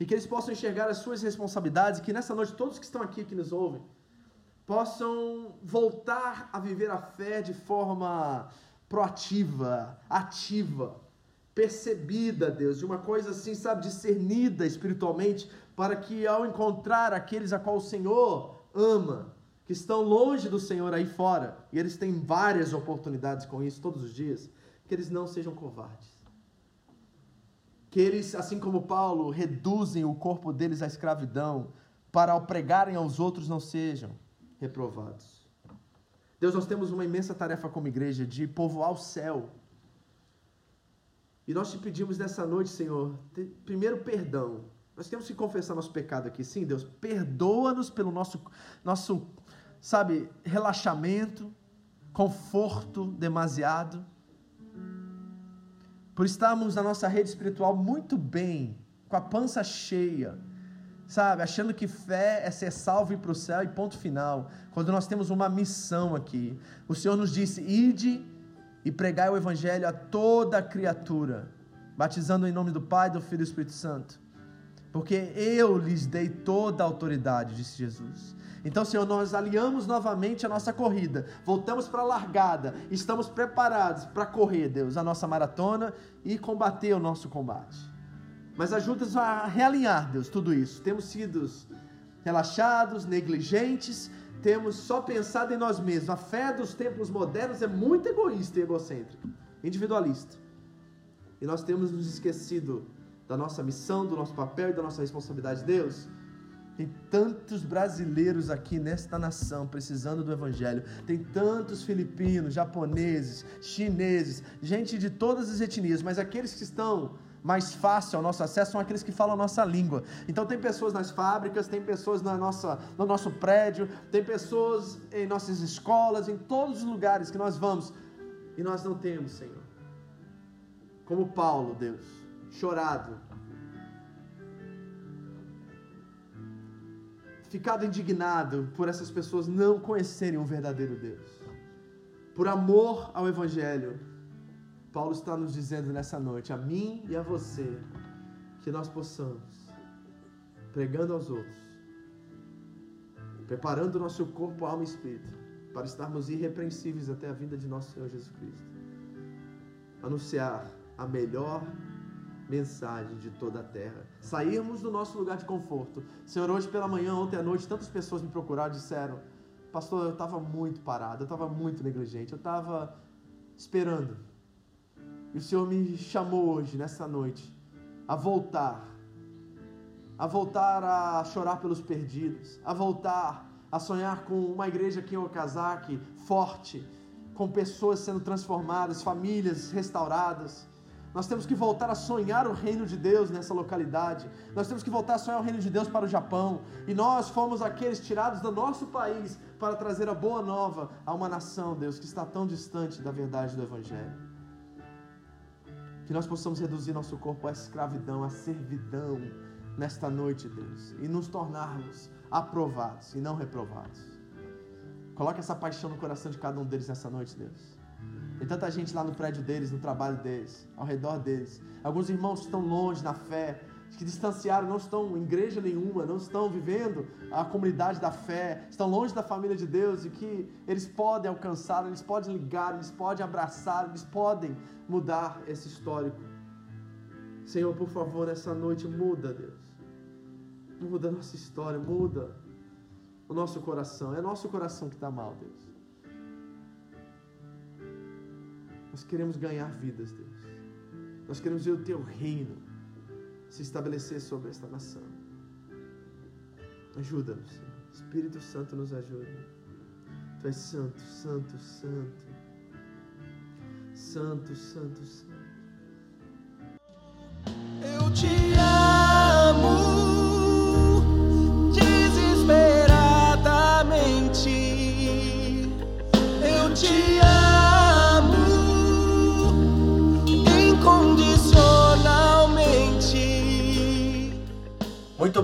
E que eles possam enxergar as suas responsabilidades, e que nessa noite todos que estão aqui, que nos ouvem, possam voltar a viver a fé de forma proativa, ativa, percebida, Deus, de uma coisa assim, sabe, discernida espiritualmente, para que ao encontrar aqueles a qual o Senhor ama, que estão longe do Senhor aí fora, e eles têm várias oportunidades com isso todos os dias, que eles não sejam covardes. Que eles, assim como Paulo, reduzem o corpo deles à escravidão, para ao pregarem aos outros não sejam reprovados. Deus, nós temos uma imensa tarefa como igreja de povoar o céu. E nós te pedimos nessa noite, Senhor, primeiro perdão. Nós temos que confessar nosso pecado aqui. Sim, Deus, perdoa-nos pelo nosso, nosso, sabe, relaxamento, conforto demasiado. Por estarmos na nossa rede espiritual muito bem, com a pança cheia, sabe, achando que fé é ser salvo e para o céu e ponto final. Quando nós temos uma missão aqui, o Senhor nos disse: ide e pregai o evangelho a toda criatura, batizando em nome do Pai, do Filho e do Espírito Santo. Porque eu lhes dei toda a autoridade, disse Jesus. Então, Senhor, nós alinhamos novamente a nossa corrida, voltamos para a largada, estamos preparados para correr, Deus, a nossa maratona e combater o nosso combate. Mas ajuda-nos a realinhar, Deus, tudo isso. Temos sido relaxados, negligentes, temos só pensado em nós mesmos. A fé dos tempos modernos é muito egoísta e egocêntrica, individualista. E nós temos nos esquecido da nossa missão, do nosso papel e da nossa responsabilidade. Deus, tem tantos brasileiros aqui nesta nação precisando do Evangelho. Tem tantos filipinos, japoneses, chineses, gente de todas as etnias, mas aqueles que estão mais fácil ao nosso acesso são aqueles que falam a nossa língua. Então tem pessoas nas fábricas, tem pessoas na nossa, no nosso prédio, tem pessoas em nossas escolas, em todos os lugares que nós vamos. E nós não temos, Senhor. Como Paulo, Deus, chorado, ficado indignado por essas pessoas não conhecerem o verdadeiro Deus. Por amor ao Evangelho, Paulo está nos dizendo nessa noite, a mim e a você, que nós possamos, pregando aos outros, preparando o nosso corpo, alma e espírito, para estarmos irrepreensíveis até a vinda de nosso Senhor Jesus Cristo. Anunciar a melhor mensagem de toda a terra. Sairmos do nosso lugar de conforto. Senhor, hoje pela manhã, ontem à noite, tantas pessoas me procuraram e disseram: Pastor, eu estava muito parado, eu estava muito negligente, eu estava esperando e o Senhor me chamou hoje, nessa noite, a voltar. A voltar a chorar pelos perdidos. A voltar a sonhar com uma igreja aqui em Okazaki forte, com pessoas sendo transformadas, famílias restauradas. Nós temos que voltar a sonhar o reino de Deus nessa localidade. Nós temos que voltar a sonhar o reino de Deus para o Japão. E nós fomos aqueles tirados do nosso país para trazer a boa nova a uma nação, Deus, que está tão distante da verdade do Evangelho. Que nós possamos reduzir nosso corpo à escravidão, à servidão nesta noite, Deus, e nos tornarmos aprovados e não reprovados. Coloque essa paixão no coração de cada um deles nessa noite, Deus. Tem tanta gente lá no prédio deles, no trabalho deles, ao redor deles. Alguns irmãos estão longe na fé, que distanciaram, não estão em igreja nenhuma, não estão vivendo a comunidade da fé, estão longe da família de Deus e que eles podem alcançar, eles podem ligar, eles podem abraçar, eles podem mudar esse histórico. Senhor, por favor, nessa noite muda, Deus. Muda a nossa história, muda o nosso coração. É nosso coração que está mal, Deus. Nós queremos ganhar vidas, Deus. Nós queremos ver o teu reino se estabelecer sobre esta nação. Ajuda-nos, Senhor. Espírito Santo nos ajuda. Tu és santo, santo, santo. Santo, santo, santo. Eu te